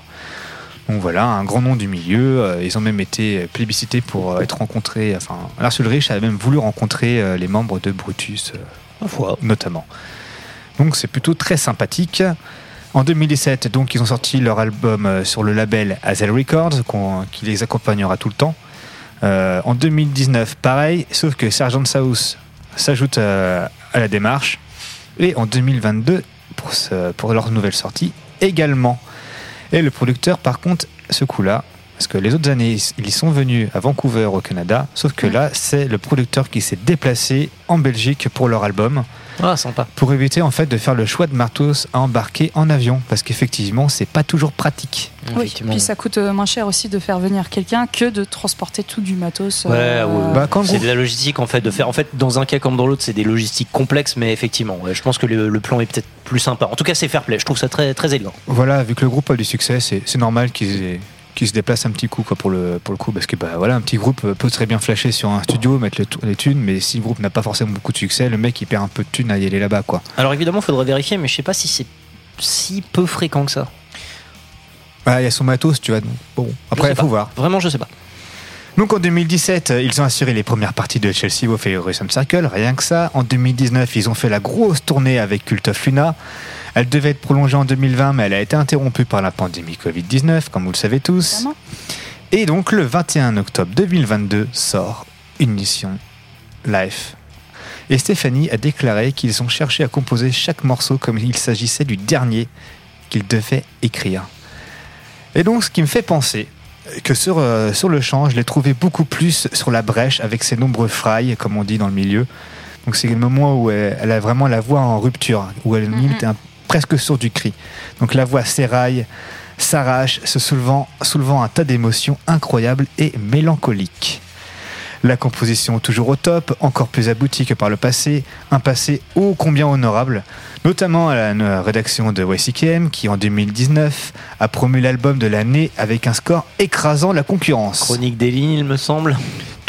D: Donc voilà, un grand nom du milieu. euh, Ils ont même été plébiscités pour euh, être rencontrés. Enfin, Lars Ulrich avait même voulu rencontrer les membres de Brutus, notamment. Donc c'est plutôt très sympathique. En 2017, donc, ils ont sorti leur album sur le label Hazel Records, qui les accompagnera tout le temps. Euh, en 2019, pareil, sauf que Sergeant South s'ajoute euh, à la démarche. Et en 2022, pour, ce- pour leur nouvelle sortie, également. Et le producteur, par contre, ce coup-là, parce que les autres années, ils y sont venus à Vancouver, au Canada, sauf que là, c'est le producteur qui s'est déplacé en Belgique pour leur album
A: Ah, sympa.
D: pour éviter en fait de faire le choix de matos à embarquer en avion parce qu'effectivement c'est pas toujours pratique.
B: Oui, puis ça coûte euh, moins cher aussi de faire venir quelqu'un que de transporter tout du matos.
A: Ouais,
B: euh,
A: ouais.
D: Bah, quand
A: c'est de la logistique en fait de faire. En fait, dans un cas comme dans l'autre, c'est des logistiques complexes, mais effectivement, ouais, je pense que le, le plan est peut-être plus sympa. En tout cas, c'est fair play. Je trouve ça très très élégant.
D: Voilà, vu que le groupe a du succès, c'est c'est normal qu'ils aient, qui se déplace un petit coup quoi, pour, le, pour le coup, parce que bah, voilà, un petit groupe peut très bien flasher sur un studio, mettre les, les thunes, mais si le groupe n'a pas forcément beaucoup de succès, le mec il perd un peu de thunes à y aller là-bas. quoi.
A: Alors évidemment, il faudrait vérifier, mais je sais pas si c'est si peu fréquent que ça.
D: Ah, Il y a son matos, tu vois. donc, bon, après, il faut
A: pas.
D: voir.
A: Vraiment, je sais pas.
D: Donc en 2017, euh, ils ont assuré les premières parties de Chelsea Wolf et Horizon Circle, rien que ça. En 2019, ils ont fait la grosse tournée avec Cult of Luna. Elle devait être prolongée en 2020, mais elle a été interrompue par la pandémie Covid-19, comme vous le savez tous.
B: Vraiment
D: Et donc le 21 octobre 2022 sort une mission live. Et Stéphanie a déclaré qu'ils ont cherché à composer chaque morceau comme il s'agissait du dernier qu'ils devaient écrire. Et donc ce qui me fait penser que sur, euh, sur le champ, je l'ai trouvé beaucoup plus sur la brèche avec ses nombreux frails, comme on dit dans le milieu. Donc c'est le moment où elle, elle a vraiment la voix en rupture, où elle limite un- presque sur du cri. Donc la voix s'éraille, s'arrache, se soulevant, soulevant un tas d'émotions incroyables et mélancoliques. La composition toujours au top, encore plus aboutie que par le passé, un passé ô combien honorable, notamment à la rédaction de YCKM qui en 2019 a promu l'album de l'année avec un score écrasant la concurrence.
A: Chronique des lignes, il me semble.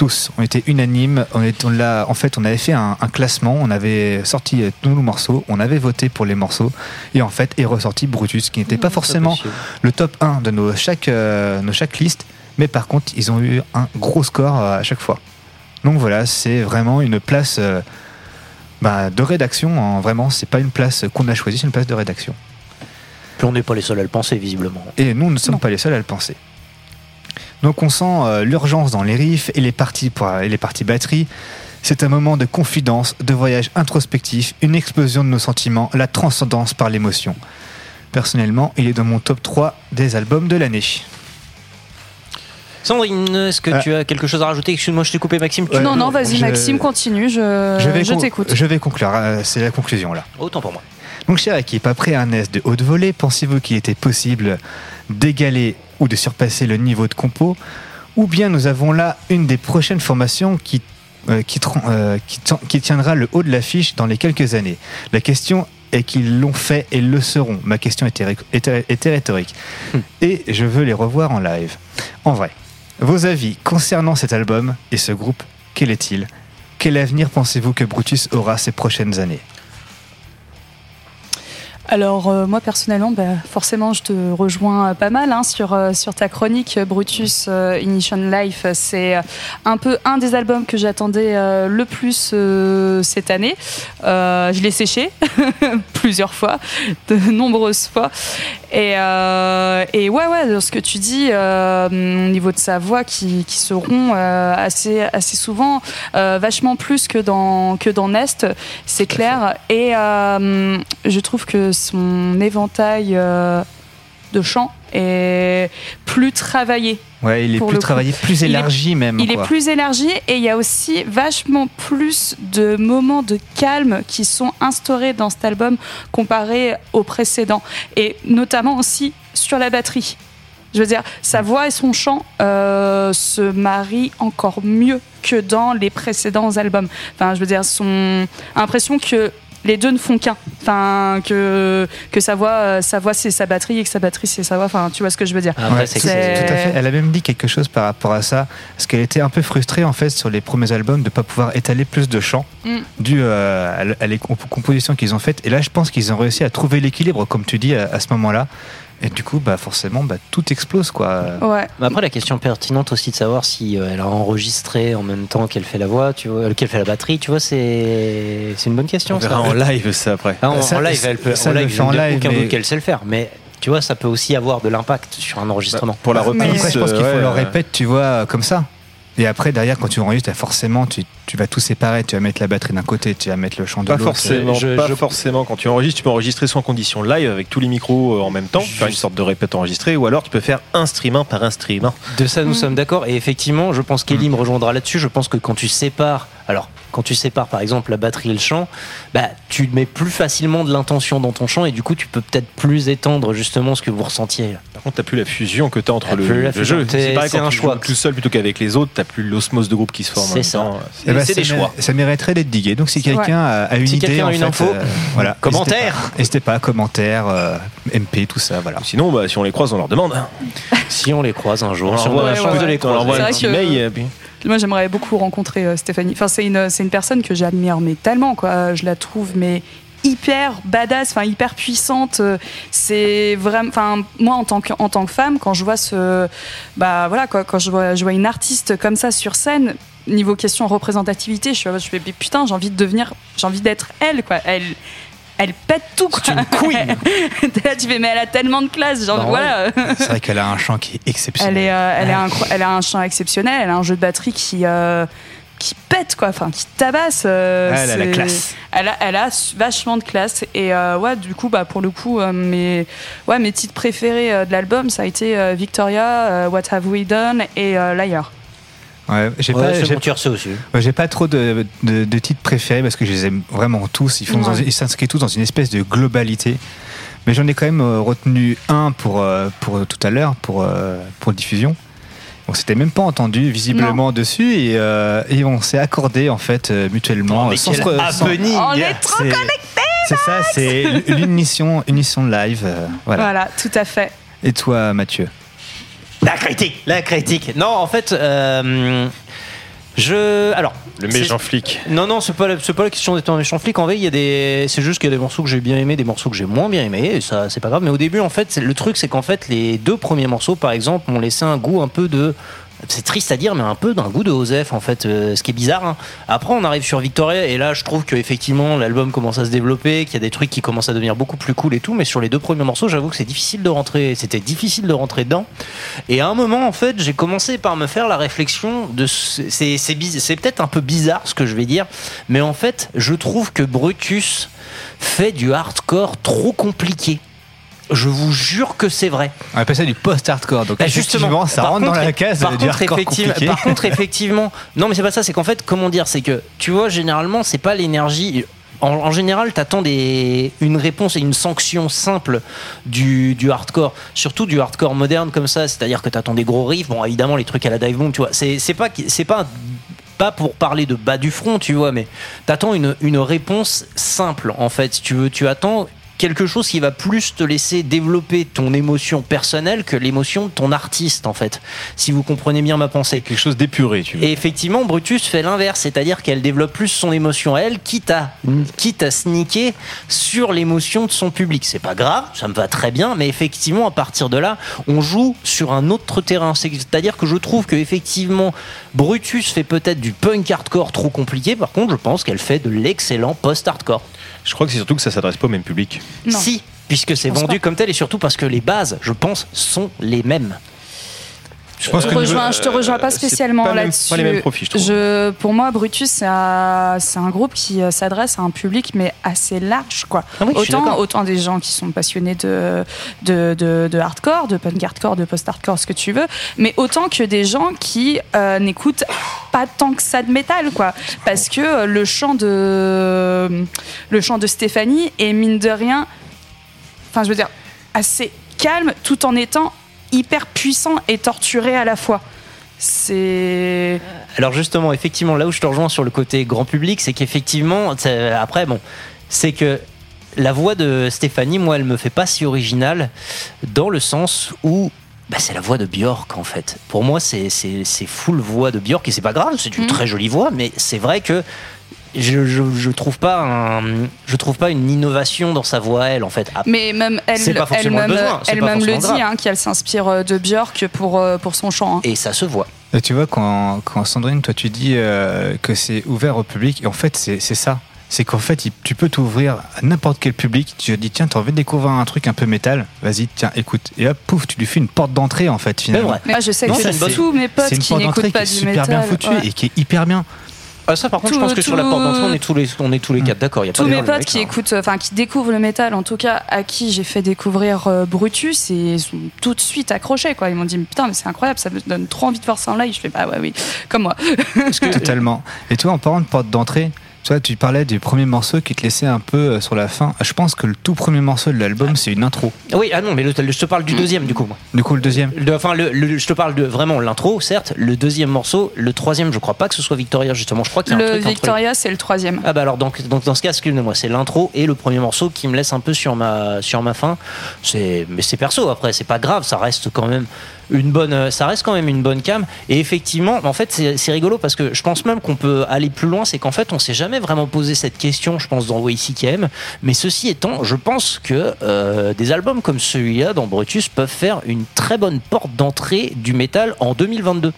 D: Tous, on était unanimes. On est, on l'a- en fait, on avait fait un, un classement, on avait sorti tous nos morceaux, on avait voté pour les morceaux, et en fait est ressorti Brutus, qui n'était pas forcément
A: possible.
D: le top 1 de nos chaque, euh, nos chaque liste, mais par contre, ils ont eu un gros score euh, à chaque fois. Donc voilà, c'est vraiment une place euh, bah, de rédaction. hein, vraiment, c'est pas une place qu'on a choisie, c'est une place de rédaction.
A: Puis on n'est pas les seuls à le penser, visiblement.
D: Et nous ne sommes pas les seuls à le penser. Donc on sent euh, l'urgence dans les riffs et les parties, pour, et les parties batterie. C'est un moment de confidence, de voyage introspectif, une explosion de nos sentiments, la transcendance par l'émotion. Personnellement, il est dans mon top 3 des albums de l'année.
A: Sandrine, est-ce que
D: Ah.
A: tu as quelque chose à rajouter? Excuse-moi, je t'ai coupé, Maxime. tu-
B: non, non, vas-y,
D: je-
B: Maxime, continue, je,
D: je vais,
B: je
D: con-
B: t'écoute.
D: je vais conclure, euh, c'est la conclusion là.
A: Autant pour moi.
D: Donc, chère équipe, après un S de haute volée, pensez-vous qu'il était possible d'égaler ou de surpasser le niveau de compo Ou bien nous avons là une des prochaines formations qui, euh, qui, euh, qui tiendra le haut de l'affiche dans les quelques années La question est qu'ils l'ont fait et le seront. Ma question était, était- était rhétorique. Et je veux les revoir en live. En vrai, vos avis concernant cet album et ce groupe, quel est-il? Quel avenir pensez-vous que Brutus aura ces prochaines années?
B: Alors euh, moi personnellement, bah, forcément, je te rejoins euh, pas mal hein, sur euh, sur ta chronique Brutus euh, Ignition Life. C'est un peu un des albums que j'attendais le plus cette année. Je l'ai séché [LAUGHS] plusieurs fois, de nombreuses fois. Et, et ouais, ouais, ce que tu dis au niveau de sa voix qui, qui se rompt assez, assez souvent, vachement plus que dans, que dans Nest, c'est clair. Et je trouve que son éventail euh, de chant est plus travaillé.
D: Ouais, il est plus travaillé, plus
B: Il est-
D: élargi même.
B: Il est plus élargi et il y a aussi vachement plus de moments de calme qui sont instaurés dans cet album comparé au précédent. Et notamment aussi sur la batterie. Je veux dire, sa voix et son chant euh, se marient encore mieux que dans les précédents albums. Enfin, je veux dire, son l'impression que les deux ne font qu'un. Enfin, que, que sa voix, euh, sa voix c'est sa batterie et que sa batterie c'est sa voix. Enfin, tu vois ce que je veux dire.
D: Ouais, tout, tout à fait. Elle a même dit quelque chose par rapport à ça, parce qu'elle était un peu frustrée en fait sur les premiers albums de ne pas pouvoir étaler plus de chants
B: Mm.
D: dû euh, à, les comp- compositions qu'ils ont faites. Et là, je pense qu'ils ont réussi à trouver l'équilibre, comme tu dis, à, à ce moment-là. Et du coup, bah, forcément, bah, tout explose quoi.
B: Ouais.
A: Mais après, la question pertinente aussi de savoir si euh, elle a enregistré en même temps qu'elle fait la voix, tu vois, euh, qu'elle fait la batterie, tu vois, c'est c'est une bonne question.
C: On verra
A: ça.
C: en live ça après.
A: Ah, en,
D: Ça,
A: en live, elle peut.
D: ça,
A: en live,
D: en live,
A: aucun
D: mais-
A: doute qu'elle sait le faire, mais tu vois, ça peut aussi avoir de l'impact sur un enregistrement.
C: pour la reprise,
D: après, je pense qu'il
C: euh,
D: faut
C: ouais,
D: le
C: euh,
D: répéter, tu vois, comme ça. Et après, derrière, quand tu enregistres, forcément, tu, tu vas tout séparer. Tu vas mettre la batterie d'un côté, tu vas mettre le chant de
C: Pas
D: l'autre.
C: forcément,
A: Je-
C: pas
A: je-
C: forcément. Quand tu enregistres, tu peux enregistrer soit en condition live avec tous les micros euh, en même temps, faire une sorte de répète enregistrée, ou alors tu peux faire instrument par instrument.
A: De ça, nous
B: Mm.
A: sommes d'accord. Et effectivement, je pense qu'Elie me rejoindra là-dessus. Je pense que quand tu sépares Alors, quand tu sépares par exemple la batterie et le chant, bah, tu mets plus facilement de l'intention dans ton chant et du coup, tu peux peut-être plus étendre justement ce que vous ressentiez.
C: Par contre, t'as plus la fusion que t'as entre
A: T'as
C: le, le jeu.
A: t'es-
C: pareil
A: c'est
C: quand
A: un
C: tu
A: choix.
C: joues tout seul plutôt qu'avec les autres, t'as plus l'osmose de groupe qui se forme. en
A: C'est ça.
D: Eh
C: C'est
D: ben,
C: c'est
D: ça
C: des choix.
D: Ça mériterait d'être digué. Donc, si quelqu'un a, a une
A: Si
D: idée,
A: quelqu'un a
D: en
A: une
D: fait,
A: info,
D: euh, voilà, [LAUGHS]
A: commentaire.
D: N'hésitez pas, pas, commentaire, euh, MP, tout ça, voilà.
C: Sinon, bah, si on les croise, on leur demande.
A: Si on les croise un jour,
C: On leur envoie
B: C'est
C: un petit mail.
B: Moi, j'aimerais beaucoup rencontrer euh, Stéphanie. Enfin, c'est une, c'est une personne que j'admire, mais tellement, quoi. Je la trouve, mais hyper badass, enfin hyper puissante. Euh, C'est vraiment, enfin moi en tant que en tant que femme, quand je vois ce, bah voilà, quoi, quand je vois, je vois une artiste comme ça sur scène, niveau question représentativité, je suis, je fais putain, j'ai envie de devenir, j'ai envie d'être elle, quoi. Elle, elle pète tout, quoi.
A: C'est une queen. [LAUGHS]
B: Là, tu fais mais elle a tellement de classe, genre
A: Bah,
B: voilà. [LAUGHS]
D: C'est vrai qu'elle a un chant qui est exceptionnel.
B: Elle, est, euh, elle, est incro- elle a un chant exceptionnel, elle a un jeu de batterie qui, euh, qui pète, quoi, enfin, qui tabasse. euh,
D: elle a la classe.
B: Elle a, elle a vachement de classe. Et euh, ouais, du coup, bah, pour le coup, euh, mes, ouais, mes titres préférés euh, de l'album, ça a été euh, Victoria, euh, What Have We Done et Liar.
D: Ouais, j'ai
A: Ouais,
D: pas, j'ai-
A: aussi.
D: ouais, pas trop de, de- de titres préférés parce que je les aime vraiment tous. Ils font dans-
B: Ouais.
D: ils s'inscrivent tous dans une espèce de globalité. Mais j'en ai quand même euh, retenu un pour, euh, pour tout à l'heure, pour, euh, pour diffusion. On s'était même pas entendu visiblement dessus et, euh, et on s'est accordé en fait mutuellement.
A: Oh,
D: sans
B: On est trop
D: C'est- C'est ça, c'est l'unition unition live. euh, voilà.
B: Voilà, tout à fait.
D: Et toi, Mathieu?
A: La critique, la critique. Non, en fait, euh, je. Alors.
C: Le méchant flic.
A: Non, non, c'est pas, la- c'est pas la question d'être un méchant flic. En vrai, il y a des. C'est juste qu'il y a des morceaux que j'ai bien aimés, des morceaux que j'ai moins bien aimés. Et ça, c'est pas grave. Mais au début, en fait, c'est- le truc, c'est qu'en fait, les deux premiers morceaux, par exemple, m'ont laissé un goût un peu de. C'est triste à dire, mais un peu d'un goût de Osef, en fait, euh, ce qui est bizarre. hein. Après, on arrive sur Victoria, et là, je trouve qu'effectivement, l'album commence à se développer, qu'il y a des trucs qui commencent à devenir beaucoup plus cool et tout. Mais sur les deux premiers morceaux, j'avoue que c'est difficile de rentrer. C'était difficile de rentrer dedans. Et à un moment, en fait, j'ai commencé par me faire la réflexion de. c'est peut-être un peu bizarre ce que je vais dire, mais en fait, je trouve que Brutus fait du hardcore trop compliqué. Je vous jure que c'est vrai.
D: On appelle ça du post-hardcore. Donc,
A: Bah,
D: effectivement, ça rentre dans la case
A: par
D: du
A: contre,
D: hardcore compliqué.
A: par contre, [LAUGHS] effectivement, non, mais c'est pas ça. C'est qu'en fait, comment dire, c'est que tu vois, généralement, c'est pas l'énergie. En, en général, t'attends des une réponse et une sanction simple du, du hardcore, surtout du hardcore moderne comme ça. C'est-à-dire que t'attends des gros riffs. Bon, évidemment, les trucs à la dive bomb, tu vois. C'est c'est pas c'est pas pas pour parler de bas du front, tu vois, mais t'attends une, une réponse simple, en fait. Si tu veux, tu attends quelque chose qui va plus te laisser développer ton émotion personnelle que l'émotion de ton artiste, en fait. Si vous comprenez bien ma pensée.
C: Quelque chose d'épuré, tu veux.
A: Et effectivement, Brutus fait l'inverse, c'est-à-dire qu'elle développe plus son émotion à elle, quitte à, quitte à sneaker sur l'émotion de son public. C'est pas grave, ça me va très bien, mais effectivement, à partir de là, on joue sur un autre terrain. C'est- C'est-à-dire que je trouve que effectivement, Brutus fait peut-être du punk hardcore trop compliqué. Par contre, je pense qu'elle fait de l'excellent post-hardcore.
C: Je crois que c'est surtout que ça s'adresse pas au même public.
B: Non.
A: Si, puisque c'est vendu
B: pas.
A: comme tel et surtout parce que les bases, je pense, sont les mêmes.
D: Je pense
B: Je,
D: que
B: rejoins, je te rejoins pas
C: euh,
B: spécialement
C: pas même-
B: là-dessus.
C: pas les mêmes profils, je trouve.
B: Je- pour moi, Brutus, c'est un, groupe qui euh, s'adresse à un public, mais assez large. Quoi.
A: Ah oui,
B: autant, des gens qui sont passionnés de, de, de, de hardcore, de punk hardcore, de post-hardcore, ce que tu veux, mais autant que des gens qui euh, n'écoutent pas tant que ça de métal. Quoi. Parce que le chant de, le chant de Stéphanie est mine de rien, enfin, je veux dire, assez calme tout en étant hyper puissant et torturé à la fois. C'est.
A: Alors justement, effectivement, là où je te rejoins sur le côté grand public, c'est qu'effectivement, après, bon, c'est que la voix de Stéphanie, moi, elle me fait pas si originale dans le sens où bah, c'est la voix de Björk en fait. Pour moi, c'est full voix de Björk et c'est pas grave, c'est une
B: Mhm.
A: très jolie voix, mais c'est vrai que je, je, je trouve pas un, je trouve pas une innovation dans sa voix elle en fait. Ah,
B: Mais même elle,
A: C'est pas forcément le
B: elle-même,
A: pas
B: elle-même le dit hein, qu'elle s'inspire euh, de Björk pour, euh, pour son chant. hein.
A: Et ça se voit.
D: Et tu vois, quand, quand Sandrine, toi, tu dis euh, que c'est ouvert au public, et en fait, c'est c'est ça. C'est qu'en fait, tu peux t'ouvrir à n'importe quel public. Tu te dis, tiens, tu as envie de découvrir un truc un peu métal Vas-y, tiens, écoute. Et hop, pouf, tu lui fais une porte d'entrée, en fait, finalement.
A: vrai.
B: Mais moi, je sais
D: Non,
B: que c'est tous mes potes
D: C'est une
B: qui
D: porte d'entrée
B: n'écoutent
D: qui
B: pas
D: est
B: du
D: super
B: métal.
D: bien foutue
B: ouais.
D: et qui est hyper bien.
A: Ah, ça, par contre, je pense que sur la porte d'entrée, on est tous les, on est tous les quatre d'accord. Il y a pas
B: Tous mes potes qui
A: hein.
B: écoutent, enfin qui découvrent le métal, en tout cas à qui j'ai fait découvrir euh, Brutus, et ils sont tout de suite accrochés quoi. Ils m'ont dit putain mais c'est incroyable, ça me donne trop envie de voir ça en live. Je fais bah ouais oui, comme moi.
D: Totalement. Et toi, en parlant de porte d'entrée, tu vois, tu parlais du premier morceau qui te laissait un peu euh, sur la fin. Je pense que le tout premier morceau de l'album, c'est une intro.
A: Oui, ah non, mais le- je te parle du deuxième, du coup. moi.
D: Du coup, le deuxième.
A: Le- enfin, le, le- je te parle de vraiment l'intro, certes. Le deuxième morceau, le troisième, je crois pas que ce soit Victoria, justement. Je crois qu'il y a un
B: Le
A: truc entre les-
B: Victoria c'est le troisième.
A: Ah bah alors donc, donc dans ce cas, excusez-moi, c'est l'intro et le premier morceau qui me laisse un peu sur ma sur ma fin. C'est mais c'est perso après, c'est pas grave, ça reste quand même une bonne euh, ça reste quand même une bonne cam. Et effectivement en fait c'est rigolo parce que je pense même qu'on peut aller plus loin c'est qu'en fait on s'est jamais vraiment posé cette question je pense dans WCKM mais ceci étant je pense que euh, des albums comme celui-là dans Brutus peuvent faire une très bonne porte d'entrée du métal en 2022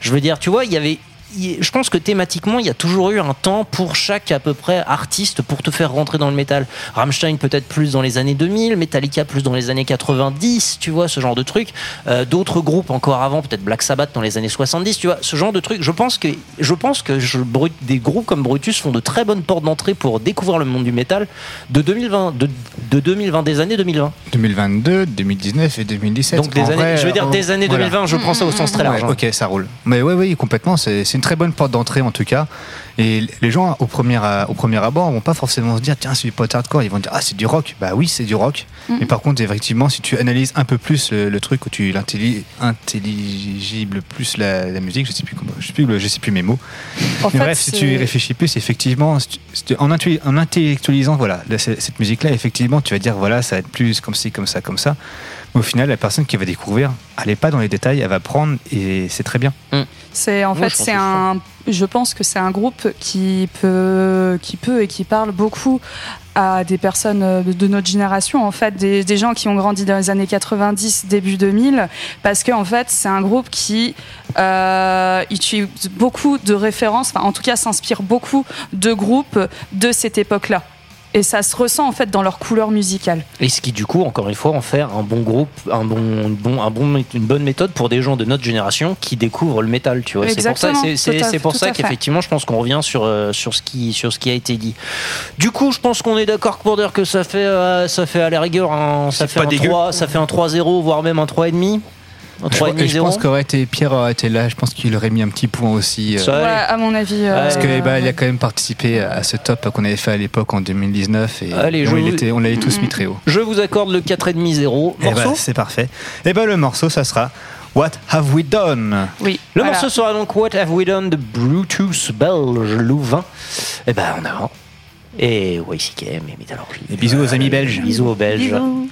A: je veux dire tu vois il y avait je pense que thématiquement, il y a toujours eu un temps pour chaque à peu près artiste pour te faire rentrer dans le métal. Rammstein peut-être plus dans les années 2000, Metallica plus dans les années 90, tu vois, ce genre de truc. Euh, D'autres groupes encore avant, peut-être Black Sabbath dans les années 70, tu vois, ce genre de truc. Je pense que, je pense que je- Brut- des groupes comme Brutus font de très bonnes portes d'entrée pour découvrir le monde du métal de 2020, de, de 2020, des années 2020.
D: 2022, 2019 et 2017.
A: Donc des années-
D: vrai,
A: je veux dire des années 2020, je prends ça au sens très large,
D: Ouais,
A: hein.
D: ok, ça roule. Mais oui, oui, complètement. C'est une très bonne porte d'entrée en tout cas. Et les gens, au premier, au premier abord, vont pas forcément se dire tiens, c'est du post hardcore. Ils vont dire ah, c'est du rock. Bah oui, c'est du rock.
B: Mhm.
D: Mais par contre, effectivement, si tu analyses un peu plus le, le truc, où tu l'intelli- intelligible plus la, la musique, je sais plus comment, je sais plus, le- je sais plus mes mots.
B: En
D: Mais
B: fait,
D: bref, si tu y réfléchis plus, effectivement, si tu- si tu- en, intellectualisant voilà, cette cette musique-là, effectivement, tu vas dire voilà, ça va être plus comme ci, comme ça, comme ça. Mais au final, la personne qui va découvrir, elle n'est pas dans les détails, elle va prendre et c'est très bien.
B: C'est en
D: Moi,
B: fait
D: je pense
B: c'est
D: que
B: un je pense que c'est un groupe qui peut qui peut et qui parle beaucoup à des personnes de, de notre génération en fait des, des gens qui ont grandi dans les années 90 début 2000 parce que en fait c'est un groupe qui euh, utilise beaucoup de références enfin en tout cas s'inspire beaucoup de groupes de cette époque-là et ça se ressent en fait dans leur couleur musicale
A: Et ce qui, du coup, encore une fois, en fait un bon groupe, un bon, bon, un bon, une bonne méthode pour des gens de notre génération qui découvrent le métal, tu vois. C'est pour ça, c'est, pour qu'effectivement, je pense qu'on revient sur, euh, sur, ce qui, sur ce qui a été dit. Du coup, je pense qu'on est d'accord pour dire que ça fait, euh, ça fait à la rigueur un, ça fait
C: pas
A: un
C: dégueu.
A: 3, ça fait un 3-0, voire même un 3,5. Un
D: Je,
A: 3,5
D: je
A: 0.
D: pense qu'aurait été Pierre aurait été là, je pense qu'il aurait mis un petit point aussi. euh,
A: Ça,
B: ouais, à mon avis euh,
D: Parce que bah, il a quand même participé à ce top qu'on avait fait à l'époque en 2019 et,
A: Allez,
D: on,
A: vous-
D: était- on l'avait tous mis très haut.
A: Je vous accorde le 4,5 0.
D: Et bah,
A: Morceau
D: c'est parfait. Et ben le morceau, ça sera What Have We Done?
B: Oui
A: Le
B: voilà.
A: morceau sera donc What Have We Done de Brutus belge Louvain. Et ben en avant. Et YCKM et Métallurgie.
D: Et bisous aux amis belges.
A: Bisous aux Belges.
B: Bisous.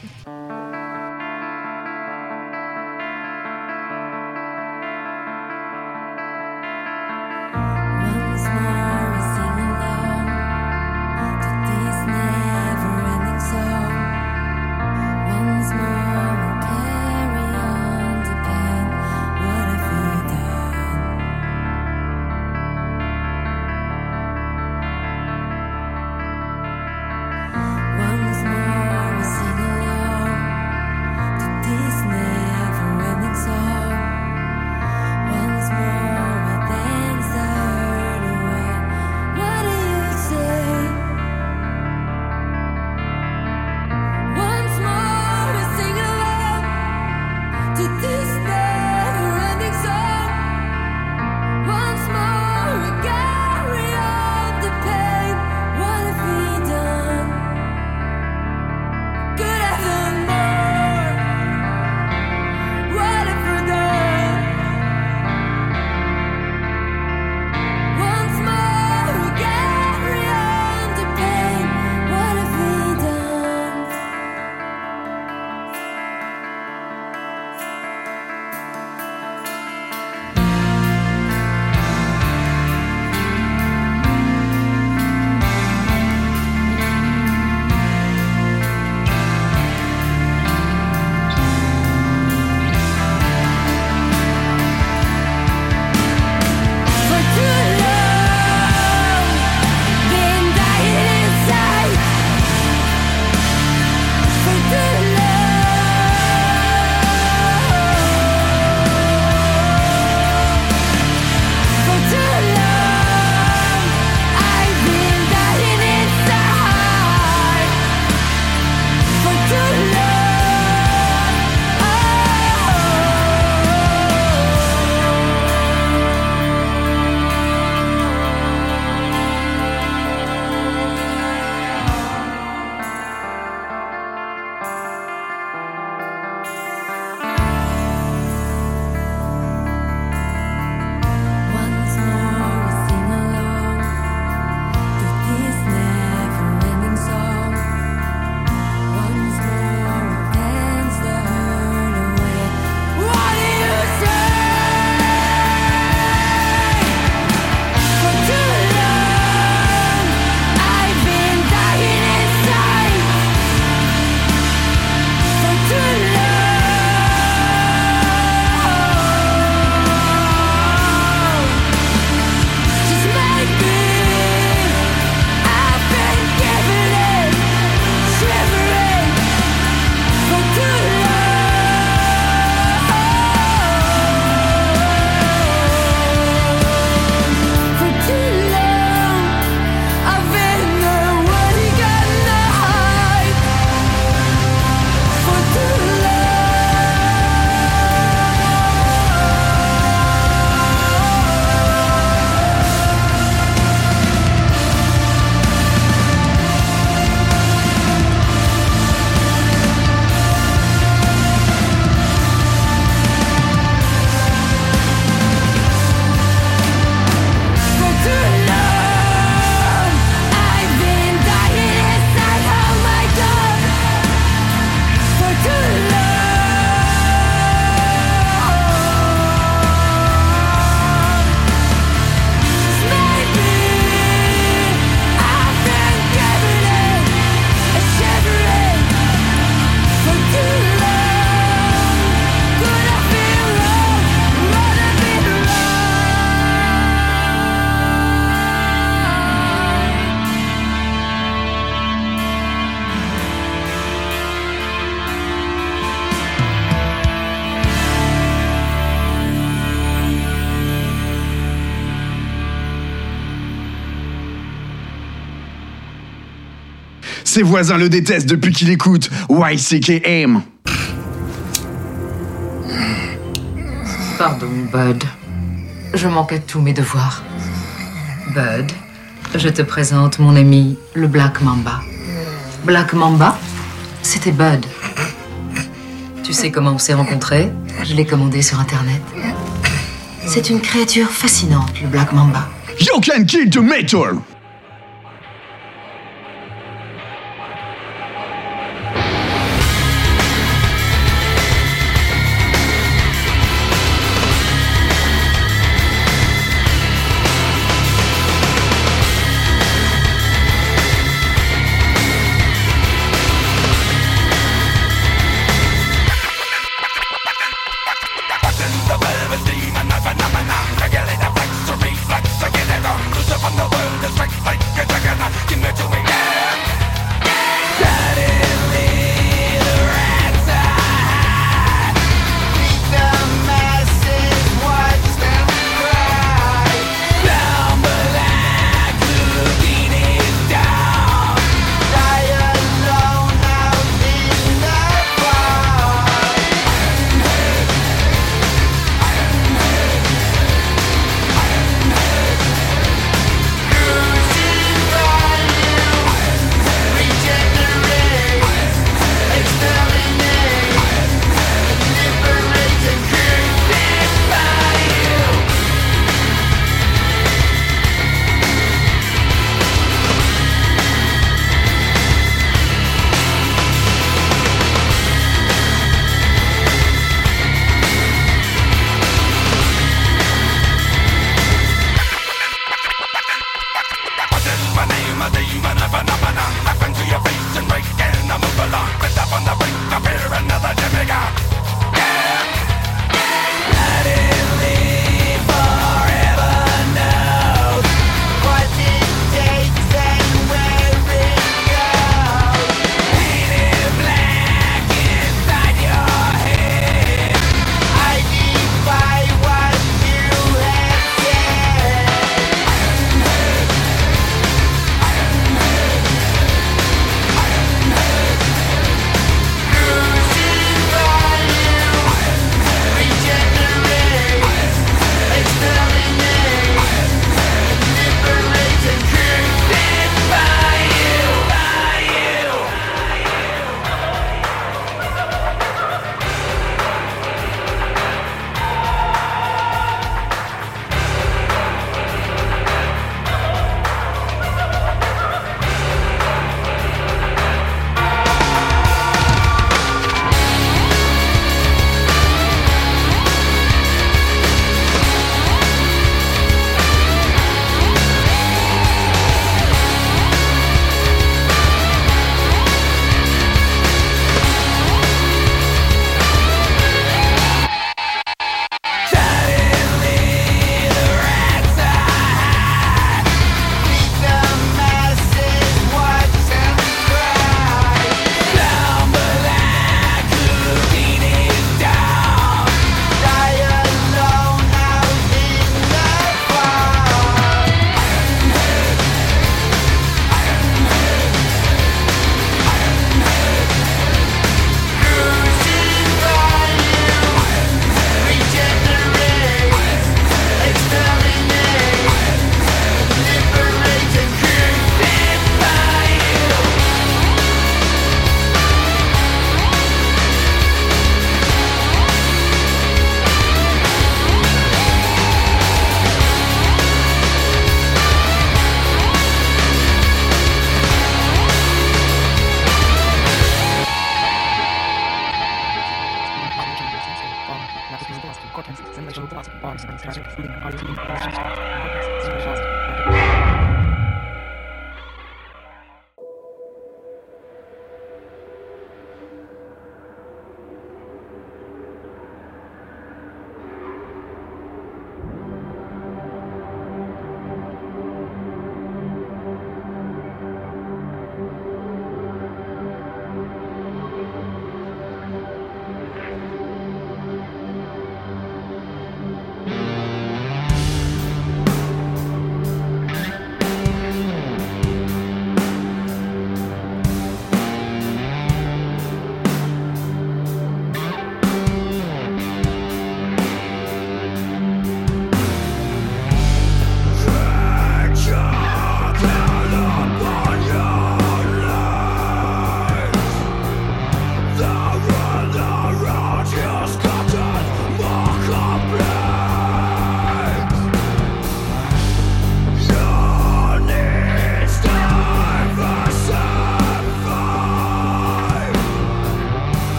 G: Ses voisins le détestent depuis qu'il écoute YCKM.
N: Pardon, Bud. Je manquais tous mes devoirs. Bud, je te présente mon ami, le Black Mamba. Black Mamba, c'était Bud. Tu sais comment on s'est rencontrés? Je l'ai commandé sur Internet. C'est une créature fascinante, le Black Mamba.
G: You can kill the metal!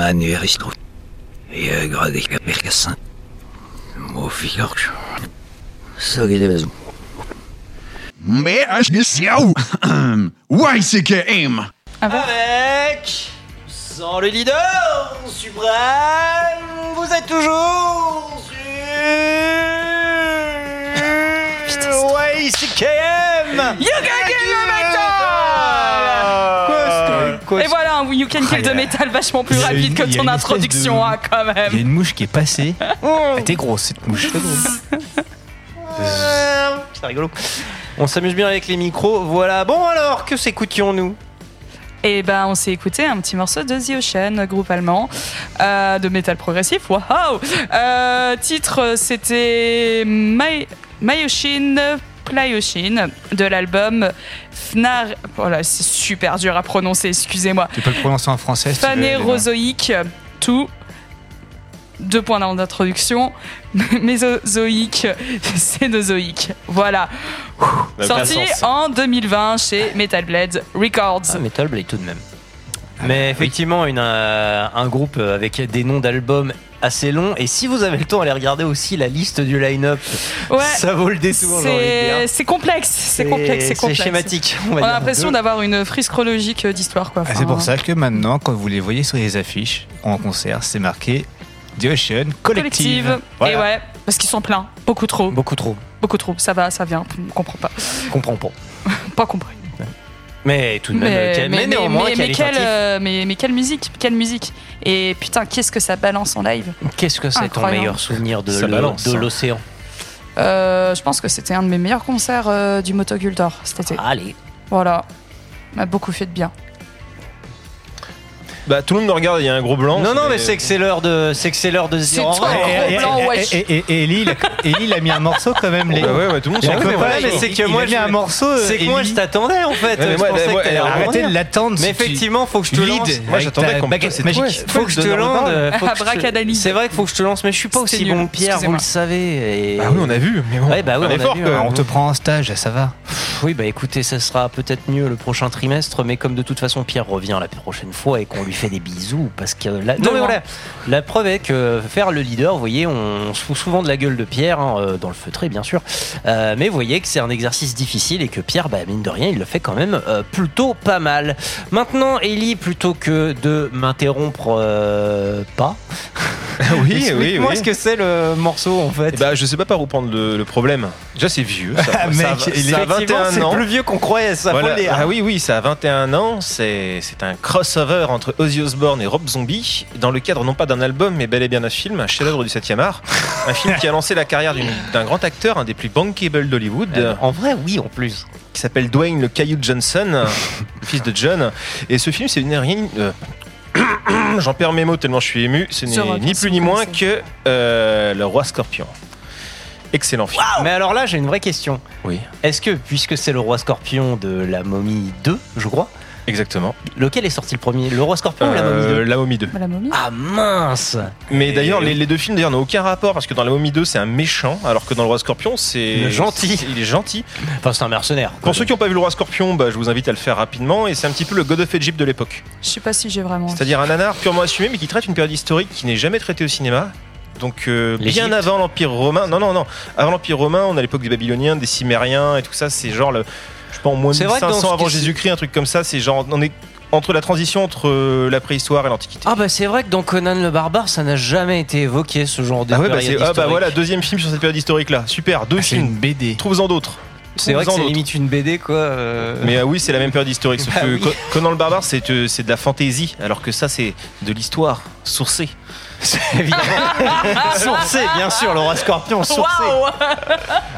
O: An asen manu eristro. E grade ka perkassin. Mo filarch. Sagi de bezou.
K: Mais HDCAO YCKM [COUGHS]
A: Avec sans le leader suprême, vous êtes toujours sur YCKM
B: You can the metal Et voilà un You can kill the metal vachement plus rapide que ton introduction,
D: de-
B: hein, quand même.
D: Il y a une mouche qui est passée. [LAUGHS] Elle était grosse cette mouche. [LAUGHS]
A: C'est rigolo. On s'amuse bien avec les micros. Voilà. Bon alors, que s'écoutions-nous?
B: Et ben, on s'est écouté un petit morceau de The Ocean, groupe allemand, euh, de métal progressif. Waouh Euh, Titre, c'était My, Myoshin Plyoshin de l'album Fnar. Voilà, c'est super dur à prononcer, excusez-moi.
D: Tu peux le prononcer en français.
B: Phanérozoïque, tout. Deux points d'introduction. [LAUGHS] Mésozoïque, [LAUGHS] cénozoïque. Voilà.
A: Bah,
B: Sorti en 2020 chez Metal Blade Records.
A: Ah, Metal Blade tout de même. Mais effectivement, une, euh, un groupe avec des noms d'albums assez longs. Et si vous avez le temps, allez regarder aussi la liste du line-up.
B: Ouais.
A: Ça vaut le détour,
B: C'est complexe, c'est complexe, c'est complexe.
A: schématique, on
B: On, a l'impression d'avoir une frise chronologique d'histoire, quoi.
D: Ah, c'est pour ça que maintenant, quand vous les voyez sur les affiches en concert, c'est marqué The Ocean Collective.
B: Collective.
D: Voilà.
B: Et ouais, parce qu'ils sont pleins, beaucoup trop,
A: Beaucoup trop.
B: beaucoup trop. Ça va, ça vient. On comprend pas,
A: Comprends pas. [LAUGHS]
B: pas compris.
A: Mais tout de même, euh, quel- mais, néanmoins,
B: mais, mais euh, mais, mais quelle musique, quelle musique. Et putain, qu'est-ce que ça balance en live.
A: Qu'est-ce que c'est ton meilleur souvenir de
C: Ça
A: le-
C: balance,
A: de
C: hein.
A: l'océan
B: Euh, je pense que c'était un de mes meilleurs concerts euh, du Motocultor cet été.
A: Allez.
B: Voilà, m'a beaucoup fait de bien.
C: Bah, tout le monde me regarde, il y a un gros blanc.
A: Non, non, mais c'est que c'est l'heure de, c'est que c'est l'heure de se
B: C'est
A: dire au
B: toi,
A: revoir.
B: gros
D: Et,
B: blanc,
D: et-
B: wesh.
D: et- et- et Ellie, il a- Ellie, il a mis un morceau quand même. Les...
C: Bah ouais, ouais, tout le monde s'en fout. mais
D: mais c'est que moi, j'ai mis un morceau.
A: C'est que moi, je t'attendais en fait.
C: mais
A: Je
C: moi,
A: pensais
C: moi,
A: que t'allais
C: alors,
A: rebondir.
D: Arrêtez de l'attendre.
A: Mais
D: si tu-
A: effectivement, faut que je te lance.
D: lead
C: Moi,
D: avec
C: j'attendais
D: ta
C: comme
D: baguette magique.
A: Faut que je te lance.
D: parole.
A: faut que je te-
B: Abracadabra.
A: C'est vrai qu'il faut que je te lance, mais je suis pas
B: C'était
A: aussi
B: nul,
A: bon Pierre, vous
B: excusez-moi.
A: le savez. et-
C: Bah oui, on a vu, mais bon.
A: Ouais, bah oui, on a vu, hein.
D: On te prend en stage, ça va.
A: Oui, bah écoutez, ça sera peut-être mieux le prochain trimestre, mais comme de toute façon Pierre revient la prochaine fois et qu'on lui fait des bisous, parce que non mais voilà, la preuve est que faire le leader, vous voyez, on se fout souvent de la gueule de Pierre, hein, euh, dans le feutré bien sûr, Euh, mais vous voyez que c'est un exercice difficile et que Pierre, bah mine de rien, il le fait quand même euh, plutôt pas mal. Maintenant, Ellie, plutôt que de m'interrompre euh, pas, [LAUGHS]
C: oui, oui, oui.
A: ce que c'est le morceau en fait.
C: Bah, je sais pas par où prendre le, le problème. Déjà, c'est vieux. Ça,
D: Ah, [LAUGHS]
C: ça,
D: mec,
C: ça a
A: Effectivement,
C: 21
A: c'est
C: ans.
A: plus vieux qu'on croyait, ça
C: Voilà. Ah oui, oui, ça a 21 ans. C'est un crossover entre Ozzy Osbourne et Rob Zombie, dans le cadre non pas d'un album, mais bel et bien d'un film, un chef-d'œuvre du 7e art. [LAUGHS] un film qui a lancé la carrière d'un grand acteur, un des plus bankable d'Hollywood,
A: Euh, en vrai, oui, en plus.
C: qui s'appelle Dwayne le Caillou Johnson, [LAUGHS] fils de John. Et ce film, c'est une rien. euh, [COUGHS] J'en perds mes mots tellement je suis ému. Ce n'est ni plus ni moins que euh, Le Roi Scorpion. Excellent film.
A: Mais alors là, j'ai une vraie question.
C: Oui,
A: Est-ce que, puisque c'est le roi scorpion de la momie 2, je crois,
C: exactement.
A: lequel est sorti le premier? Le roi scorpion ou la momie 2
C: Euh, La momie 2.
B: La momie.
A: Ah mince
C: Mais
A: Et-
C: d'ailleurs, les, les deux films d'ailleurs n'ont aucun rapport parce que dans La Momie 2, c'est un méchant, alors que dans Le Roi Scorpion, c'est.
A: Le gentil.
C: c'est- Il est gentil.
A: Enfin, c'est un mercenaire. quoi.
C: Pour ceux qui n'ont pas vu Le Roi Scorpion, bah, je vous invite à le faire rapidement. Et c'est un petit peu le God of Egypt de l'époque.
B: Je sais pas si j'ai vraiment.
C: C'est-à-dire un nanar purement assumé, mais qui traite une période historique qui n'est jamais traitée au cinéma. Donc, euh, bien avant l'Empire romain. Non, non, non. Avant l'Empire romain, on a l'époque des Babyloniens, des Cimériens et tout ça. C'est genre, le, je sais pas, en moins de
A: C'est vrai que dans
C: 1500
A: ce
C: avant
A: qui-
C: Jésus-Christ, un truc comme ça. C'est genre, on est entre la transition entre euh, la préhistoire et l'Antiquité.
A: Ah bah c'est vrai que dans Conan le barbare, ça n'a jamais été évoqué ce genre de
C: Ah ouais, bah,
A: période
C: ah bah voilà, deuxième film sur cette période historique là. Super, deux
D: Ah,
C: films.
D: une BD.
C: Trouve-en d'autres.
A: C'est vrai que c'est limite une BD quoi. euh.
C: Mais ah oui, c'est la même période historique. Sauf [LAUGHS]
A: Bah
C: que
A: oui.
C: Co- Conan le barbare, c'est c'est de la fantaisie, alors que ça, c'est de l'histoire sourcée. [LAUGHS]
A: Sourcé, bien sûr, le roi scorpion sourcé.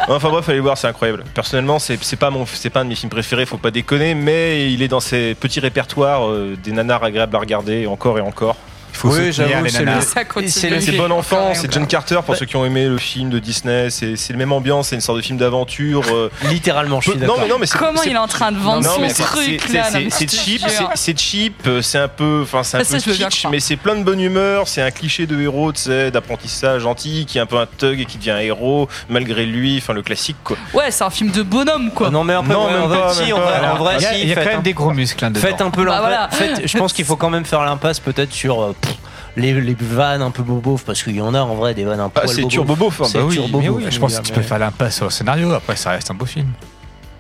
C: Enfin bref, allez voir, c'est incroyable. Personnellement, c'est pas mon, c'est pas un de mes films préférés, faut pas déconner, mais il est dans ces petits répertoires euh, des nanars agréables à regarder encore et encore.
D: Faut
A: Oui,
D: soutenir
A: j'avoue, c'est le-
B: Ça continue.
A: c'est le-
C: bon enfant, c'est John Carter pour
A: Ouais.
C: ceux qui ont aimé le film de Disney. C'est la même ambiance, c'est une sorte de film d'aventure. euh,
A: Littéralement, je suis d'accord.
C: non mais non mais c'est-
B: Comment il est en train de vendre
C: Non,
B: son truc
C: c'est- cheap, c'est- cheap, euh, c'est un peu, enfin c'est un
B: Ah,
C: peu kitsch, mais c'est plein de bonne humeur. C'est un cliché de héros, tu sais, d'apprentissage gentil, qui est un peu un thug et qui devient un héros malgré lui. Enfin le classique quoi.
B: Ouais, c'est un film de bonhomme quoi.
A: Non mais un peu
C: Non,
A: ouais,
C: même
A: en vrai,
C: pas,
A: si,
C: même
A: en
C: pas.
A: vrai, en
C: Alors,
A: vrai,
D: Il y a,
A: si,
D: il y a
A: faites
D: quand même
A: un-
D: des gros muscles hein.
A: Faites un peu
B: Bah,
A: l'impasse.
B: voilà.
A: Faites- je pense qu'il faut quand même faire l'impasse peut-être sur euh, les, les vannes un peu bobof parce qu'il y en a en vrai des vannes un peu.
C: Ah, c'est turbo beauf, hein, bah oui,
A: turbo
C: mais oui,
D: Je pense que tu peux faire l'impasse sur le scénario, après ça reste un beau film.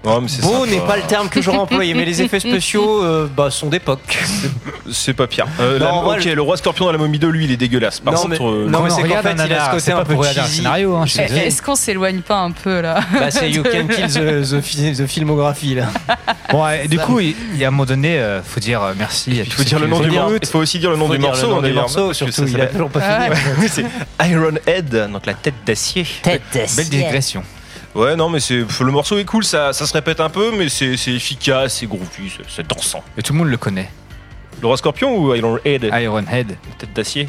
C: Ouais, mais c'est
A: Beau n'est pas le terme que j'aurais employé, mais les effets spéciaux [LAUGHS] euh, bah, sont d'époque.
C: C'est pas pire. Euh,
A: Non,
C: la-
A: en vrai,
C: ok,
A: le-
C: le roi scorpion dans la momie 2, lui, il est dégueulasse. Par
A: Non,
C: contre,
A: mais-
C: euh,
A: non, mais
D: Quand
A: c'est qu'en fait,
D: un
A: il a ce côté un peu cheesy.
D: scénario. hein, je suis
B: Eh,
D: désolé.
B: Est-ce qu'on s'éloigne pas un peu là [LAUGHS]
A: Bah, c'est You Can Kill the, the, fi- the Filmographie là. [LAUGHS]
D: Bon, et du coup, il il y a un moment donné, euh, faut dire euh, merci. à
C: il
D: tous
C: faut
D: ceux
C: dire
D: qui
C: le nom
D: nous
C: du morceau. Il faut aussi dire le nom
A: Faut
C: du
A: dire
C: morceau,
A: nom du
C: d'ailleurs,
A: morceau,
C: parce que
A: surtout,
C: ça
A: il a
C: s'appelle-
A: toujours pas
B: Ah
A: fini.
B: ouais.
C: Oui, c'est Iron Head, donc la tête d'acier.
A: Tête
D: Belle digression.
C: Ouais, non, mais c'est le morceau est cool, ça, ça se répète un peu, mais c'est c'est efficace, c'est groovy, c'est- dansant.
D: Et tout le monde le connaît.
C: Le roi scorpion ou Iron Head?
D: Iron Head.
C: Tête d'acier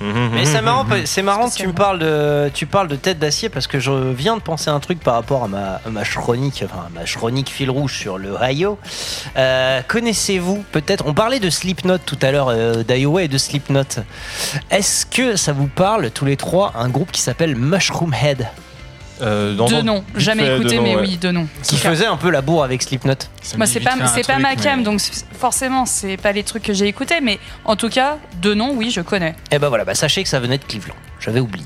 A: Mais c'est marrant, c'est marrant que tu me parles de, tu parles de tête d'acier parce que je viens de penser un truc par rapport à ma, à ma chronique, enfin à ma chronique fil rouge sur le Ohio. Euh, Connaissez-vous peut-être, on parlait de Slipknot tout à l'heure, euh, d'Iowa et de Slipknot. Est-ce que ça vous parle tous les trois un groupe qui s'appelle Mushroom Head?
C: Euh, dans-
B: De nom, jamais
C: fait,
B: écouté, mais
C: ouais.
B: oui, de nom.
A: qui faisait un peu la bourre avec Slipknot
B: Moi, c'est pas, c'est pas ma cam,
D: mais-
B: donc forcément, c'est pas les trucs que j'ai écoutés, mais en tout cas, de nom, oui, je connais.
A: Et ben voilà, bah sachez que ça venait de Cleveland. J'avais oublié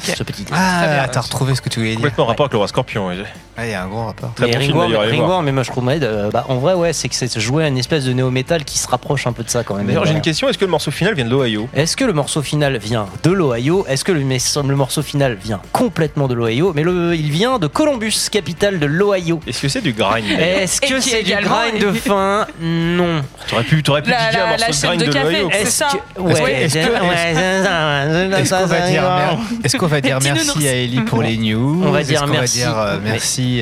A: ce petit détail.
D: Ah, t'as retrouvé ce que tu voulais dire.
C: Complètement en rapport avec le roi scorpion. Ouais.
D: Ah, il y a un gros rapport.
C: Très
A: Mais
C: bon film
A: Ringworm,
C: voir.
A: Ringworm et Mushroom Head, euh, bah, en vrai, ouais, c'est que c'est jouer à une espèce de néo-metal qui se rapproche un peu de ça quand même.
C: D'ailleurs, j'ai
A: Voilà.
C: une question est-ce que le morceau final vient de l'Ohio?
A: Est-ce que le morceau final vient de l'Ohio? Est-ce que le, morceau final vient complètement de l'Ohio? Mais le, il vient de Columbus, capitale de l'Ohio.
C: Est-ce que c'est du grind
A: Est-ce que c'est du grind de fin? Non.
C: T'aurais pu, t'aurais pu
B: La-
C: piquer un morceau
B: la
C: de
B: chaîne
C: grind
B: de
C: l'Ohio.
B: c'est
A: Est-ce
B: ça.
A: ouais,
D: qu'on va dire, dire merci à Ellie pour [LAUGHS] les news
A: On va dire merci.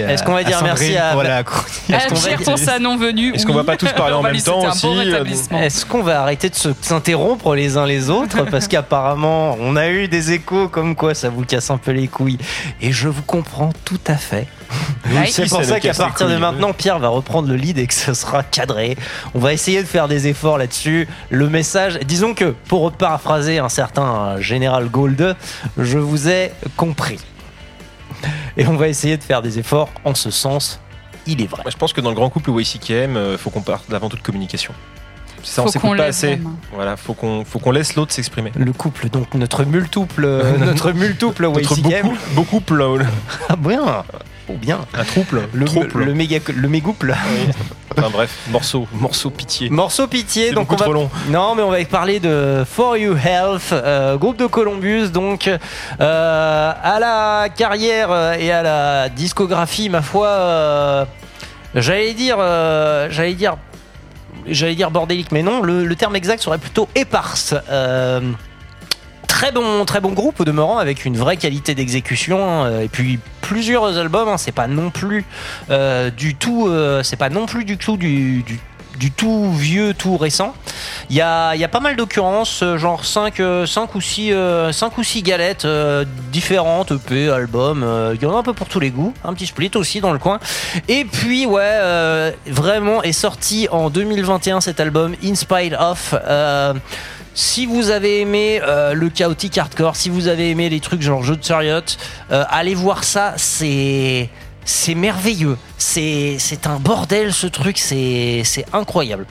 D: Euh, merci
A: est-ce qu'on va dire merci à-
D: pour
A: Est-ce qu'on va
B: sa non-venue.
C: Est-ce qu'on va pas tous parler [LAUGHS] en
B: On va
C: même temps aussi, euh.
A: Est-ce qu'on va arrêter de se- s'interrompre les uns les autres [LAUGHS] Parce qu'apparemment, on a eu des échos comme quoi ça vous casse un peu les couilles. Et je vous comprends tout à fait. C'est pour
C: ça
A: qu'à partir de maintenant, Pierre va reprendre le lead et que ce sera cadré. On va essayer de faire des efforts là-dessus. Le message, disons que pour paraphraser un certain général Gold, je vous ai compris. Et on va essayer de faire des efforts en ce sens. Il est vrai.
C: Moi, je pense que dans le grand couple YCKM, euh, faut qu'on parte d'avant toute communication. C'est ça, on
B: Faut qu'on
C: s'écoute pas
B: laisse
C: assez.
B: main.
C: Voilà, faut qu'on faut qu'on laisse l'autre s'exprimer.
A: Le couple, donc notre multuple, [LAUGHS] notre multuple
C: Notre
A: YCKM.
C: beaucoup, beaucoup pl-
A: Ah bien, oh bien.
C: un trouble,
A: Le,
C: trouble.
A: le méga, le mégouple.
C: Enfin bref, morceau, morceau pitié.
A: Morceau pitié, donc
C: beaucoup
A: on va.
C: trop long.
A: Non, mais on va parler de For You Health, euh, groupe de Columbus, donc euh, à la carrière et à la discographie, ma foi, euh, j'allais dire, j'allais dire, j'allais dire bordélique, mais non, le, le terme exact serait plutôt éparse. Très bon, groupe au demeurant avec une vraie qualité d'exécution euh, et puis plusieurs albums. hein, c'est pas non plus euh, du tout, euh, c'est pas non plus du tout du, du, tout vieux, tout récent. Il y a, pas mal d'occurrences, genre 5, ou 6 cinq ou six galettes différentes, EP, albums. Il y en a un peu pour tous les goûts. Un petit split aussi dans le coin. Et puis, ouais, vraiment est sorti en 2021 cet album, In Spite of. euh, si vous avez aimé euh, le chaotic hardcore, si vous avez aimé les trucs genre jeu de chariot, euh, allez voir ça, c'est c'est merveilleux. C'est c'est un bordel ce truc, c'est c'est incroyable.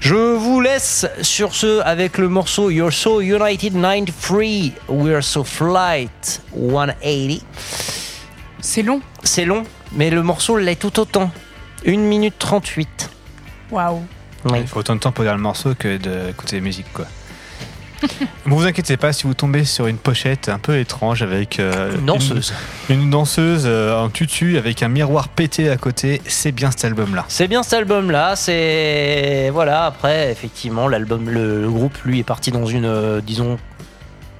A: Je vous laisse sur ce avec le morceau You're So United 93, We're So Flight 180.
B: C'est long.
A: C'est long, mais le morceau l'est tout autant. 1 minute 38.
B: Waouh.
A: Oui.
D: Il faut autant de temps pour lire le morceau que d'écouter la musique, quoi. Ne vous inquiétez pas si vous tombez sur une pochette un peu étrange avec euh,
A: Une danseuse.
D: une, une danseuse euh, en tutu avec un miroir pété à côté, c'est bien cet album-là.
A: C'est bien cet album-là. C'est voilà. Après, effectivement, l'album, le, le groupe, lui, est parti dans une, euh, disons,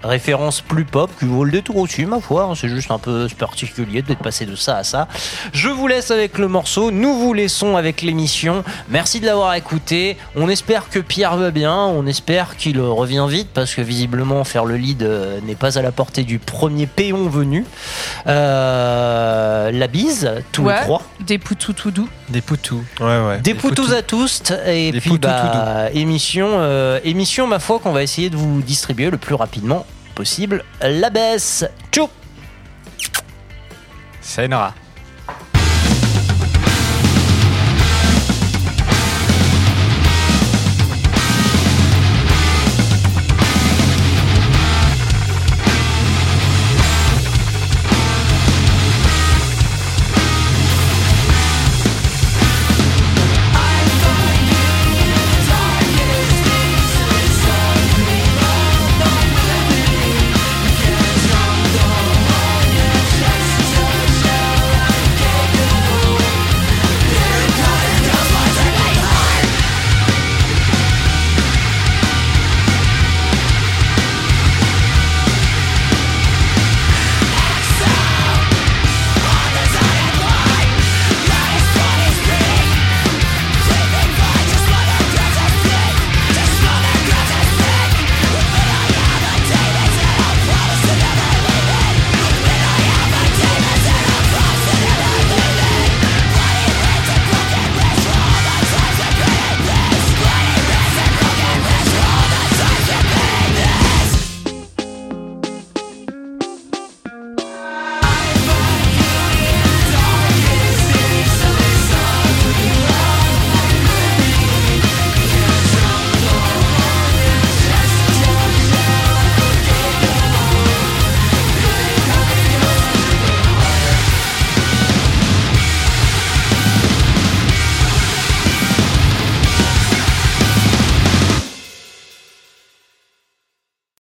A: référence plus pop qui vaut le détour aussi, ma foi. hein. C'est juste un peu particulier d'être passé de ça à ça. Je vous laisse avec le morceau. Nous vous laissons avec l'émission. Merci de l'avoir écouté. On espère que Pierre va bien. On espère qu'il revient vite parce que visiblement faire le lead euh, n'est pas à la portée du premier péon venu. Euh, la bise, tous
B: Ouais,
A: les trois.
B: Des poutous tout doux.
A: Des poutous.
C: Ouais, ouais.
A: Des poutous à tous et
C: Des
A: puis bah, émission, euh, émission ma foi qu'on va essayer de vous distribuer le plus rapidement possible. La baisse. Tchou
D: Sayonara.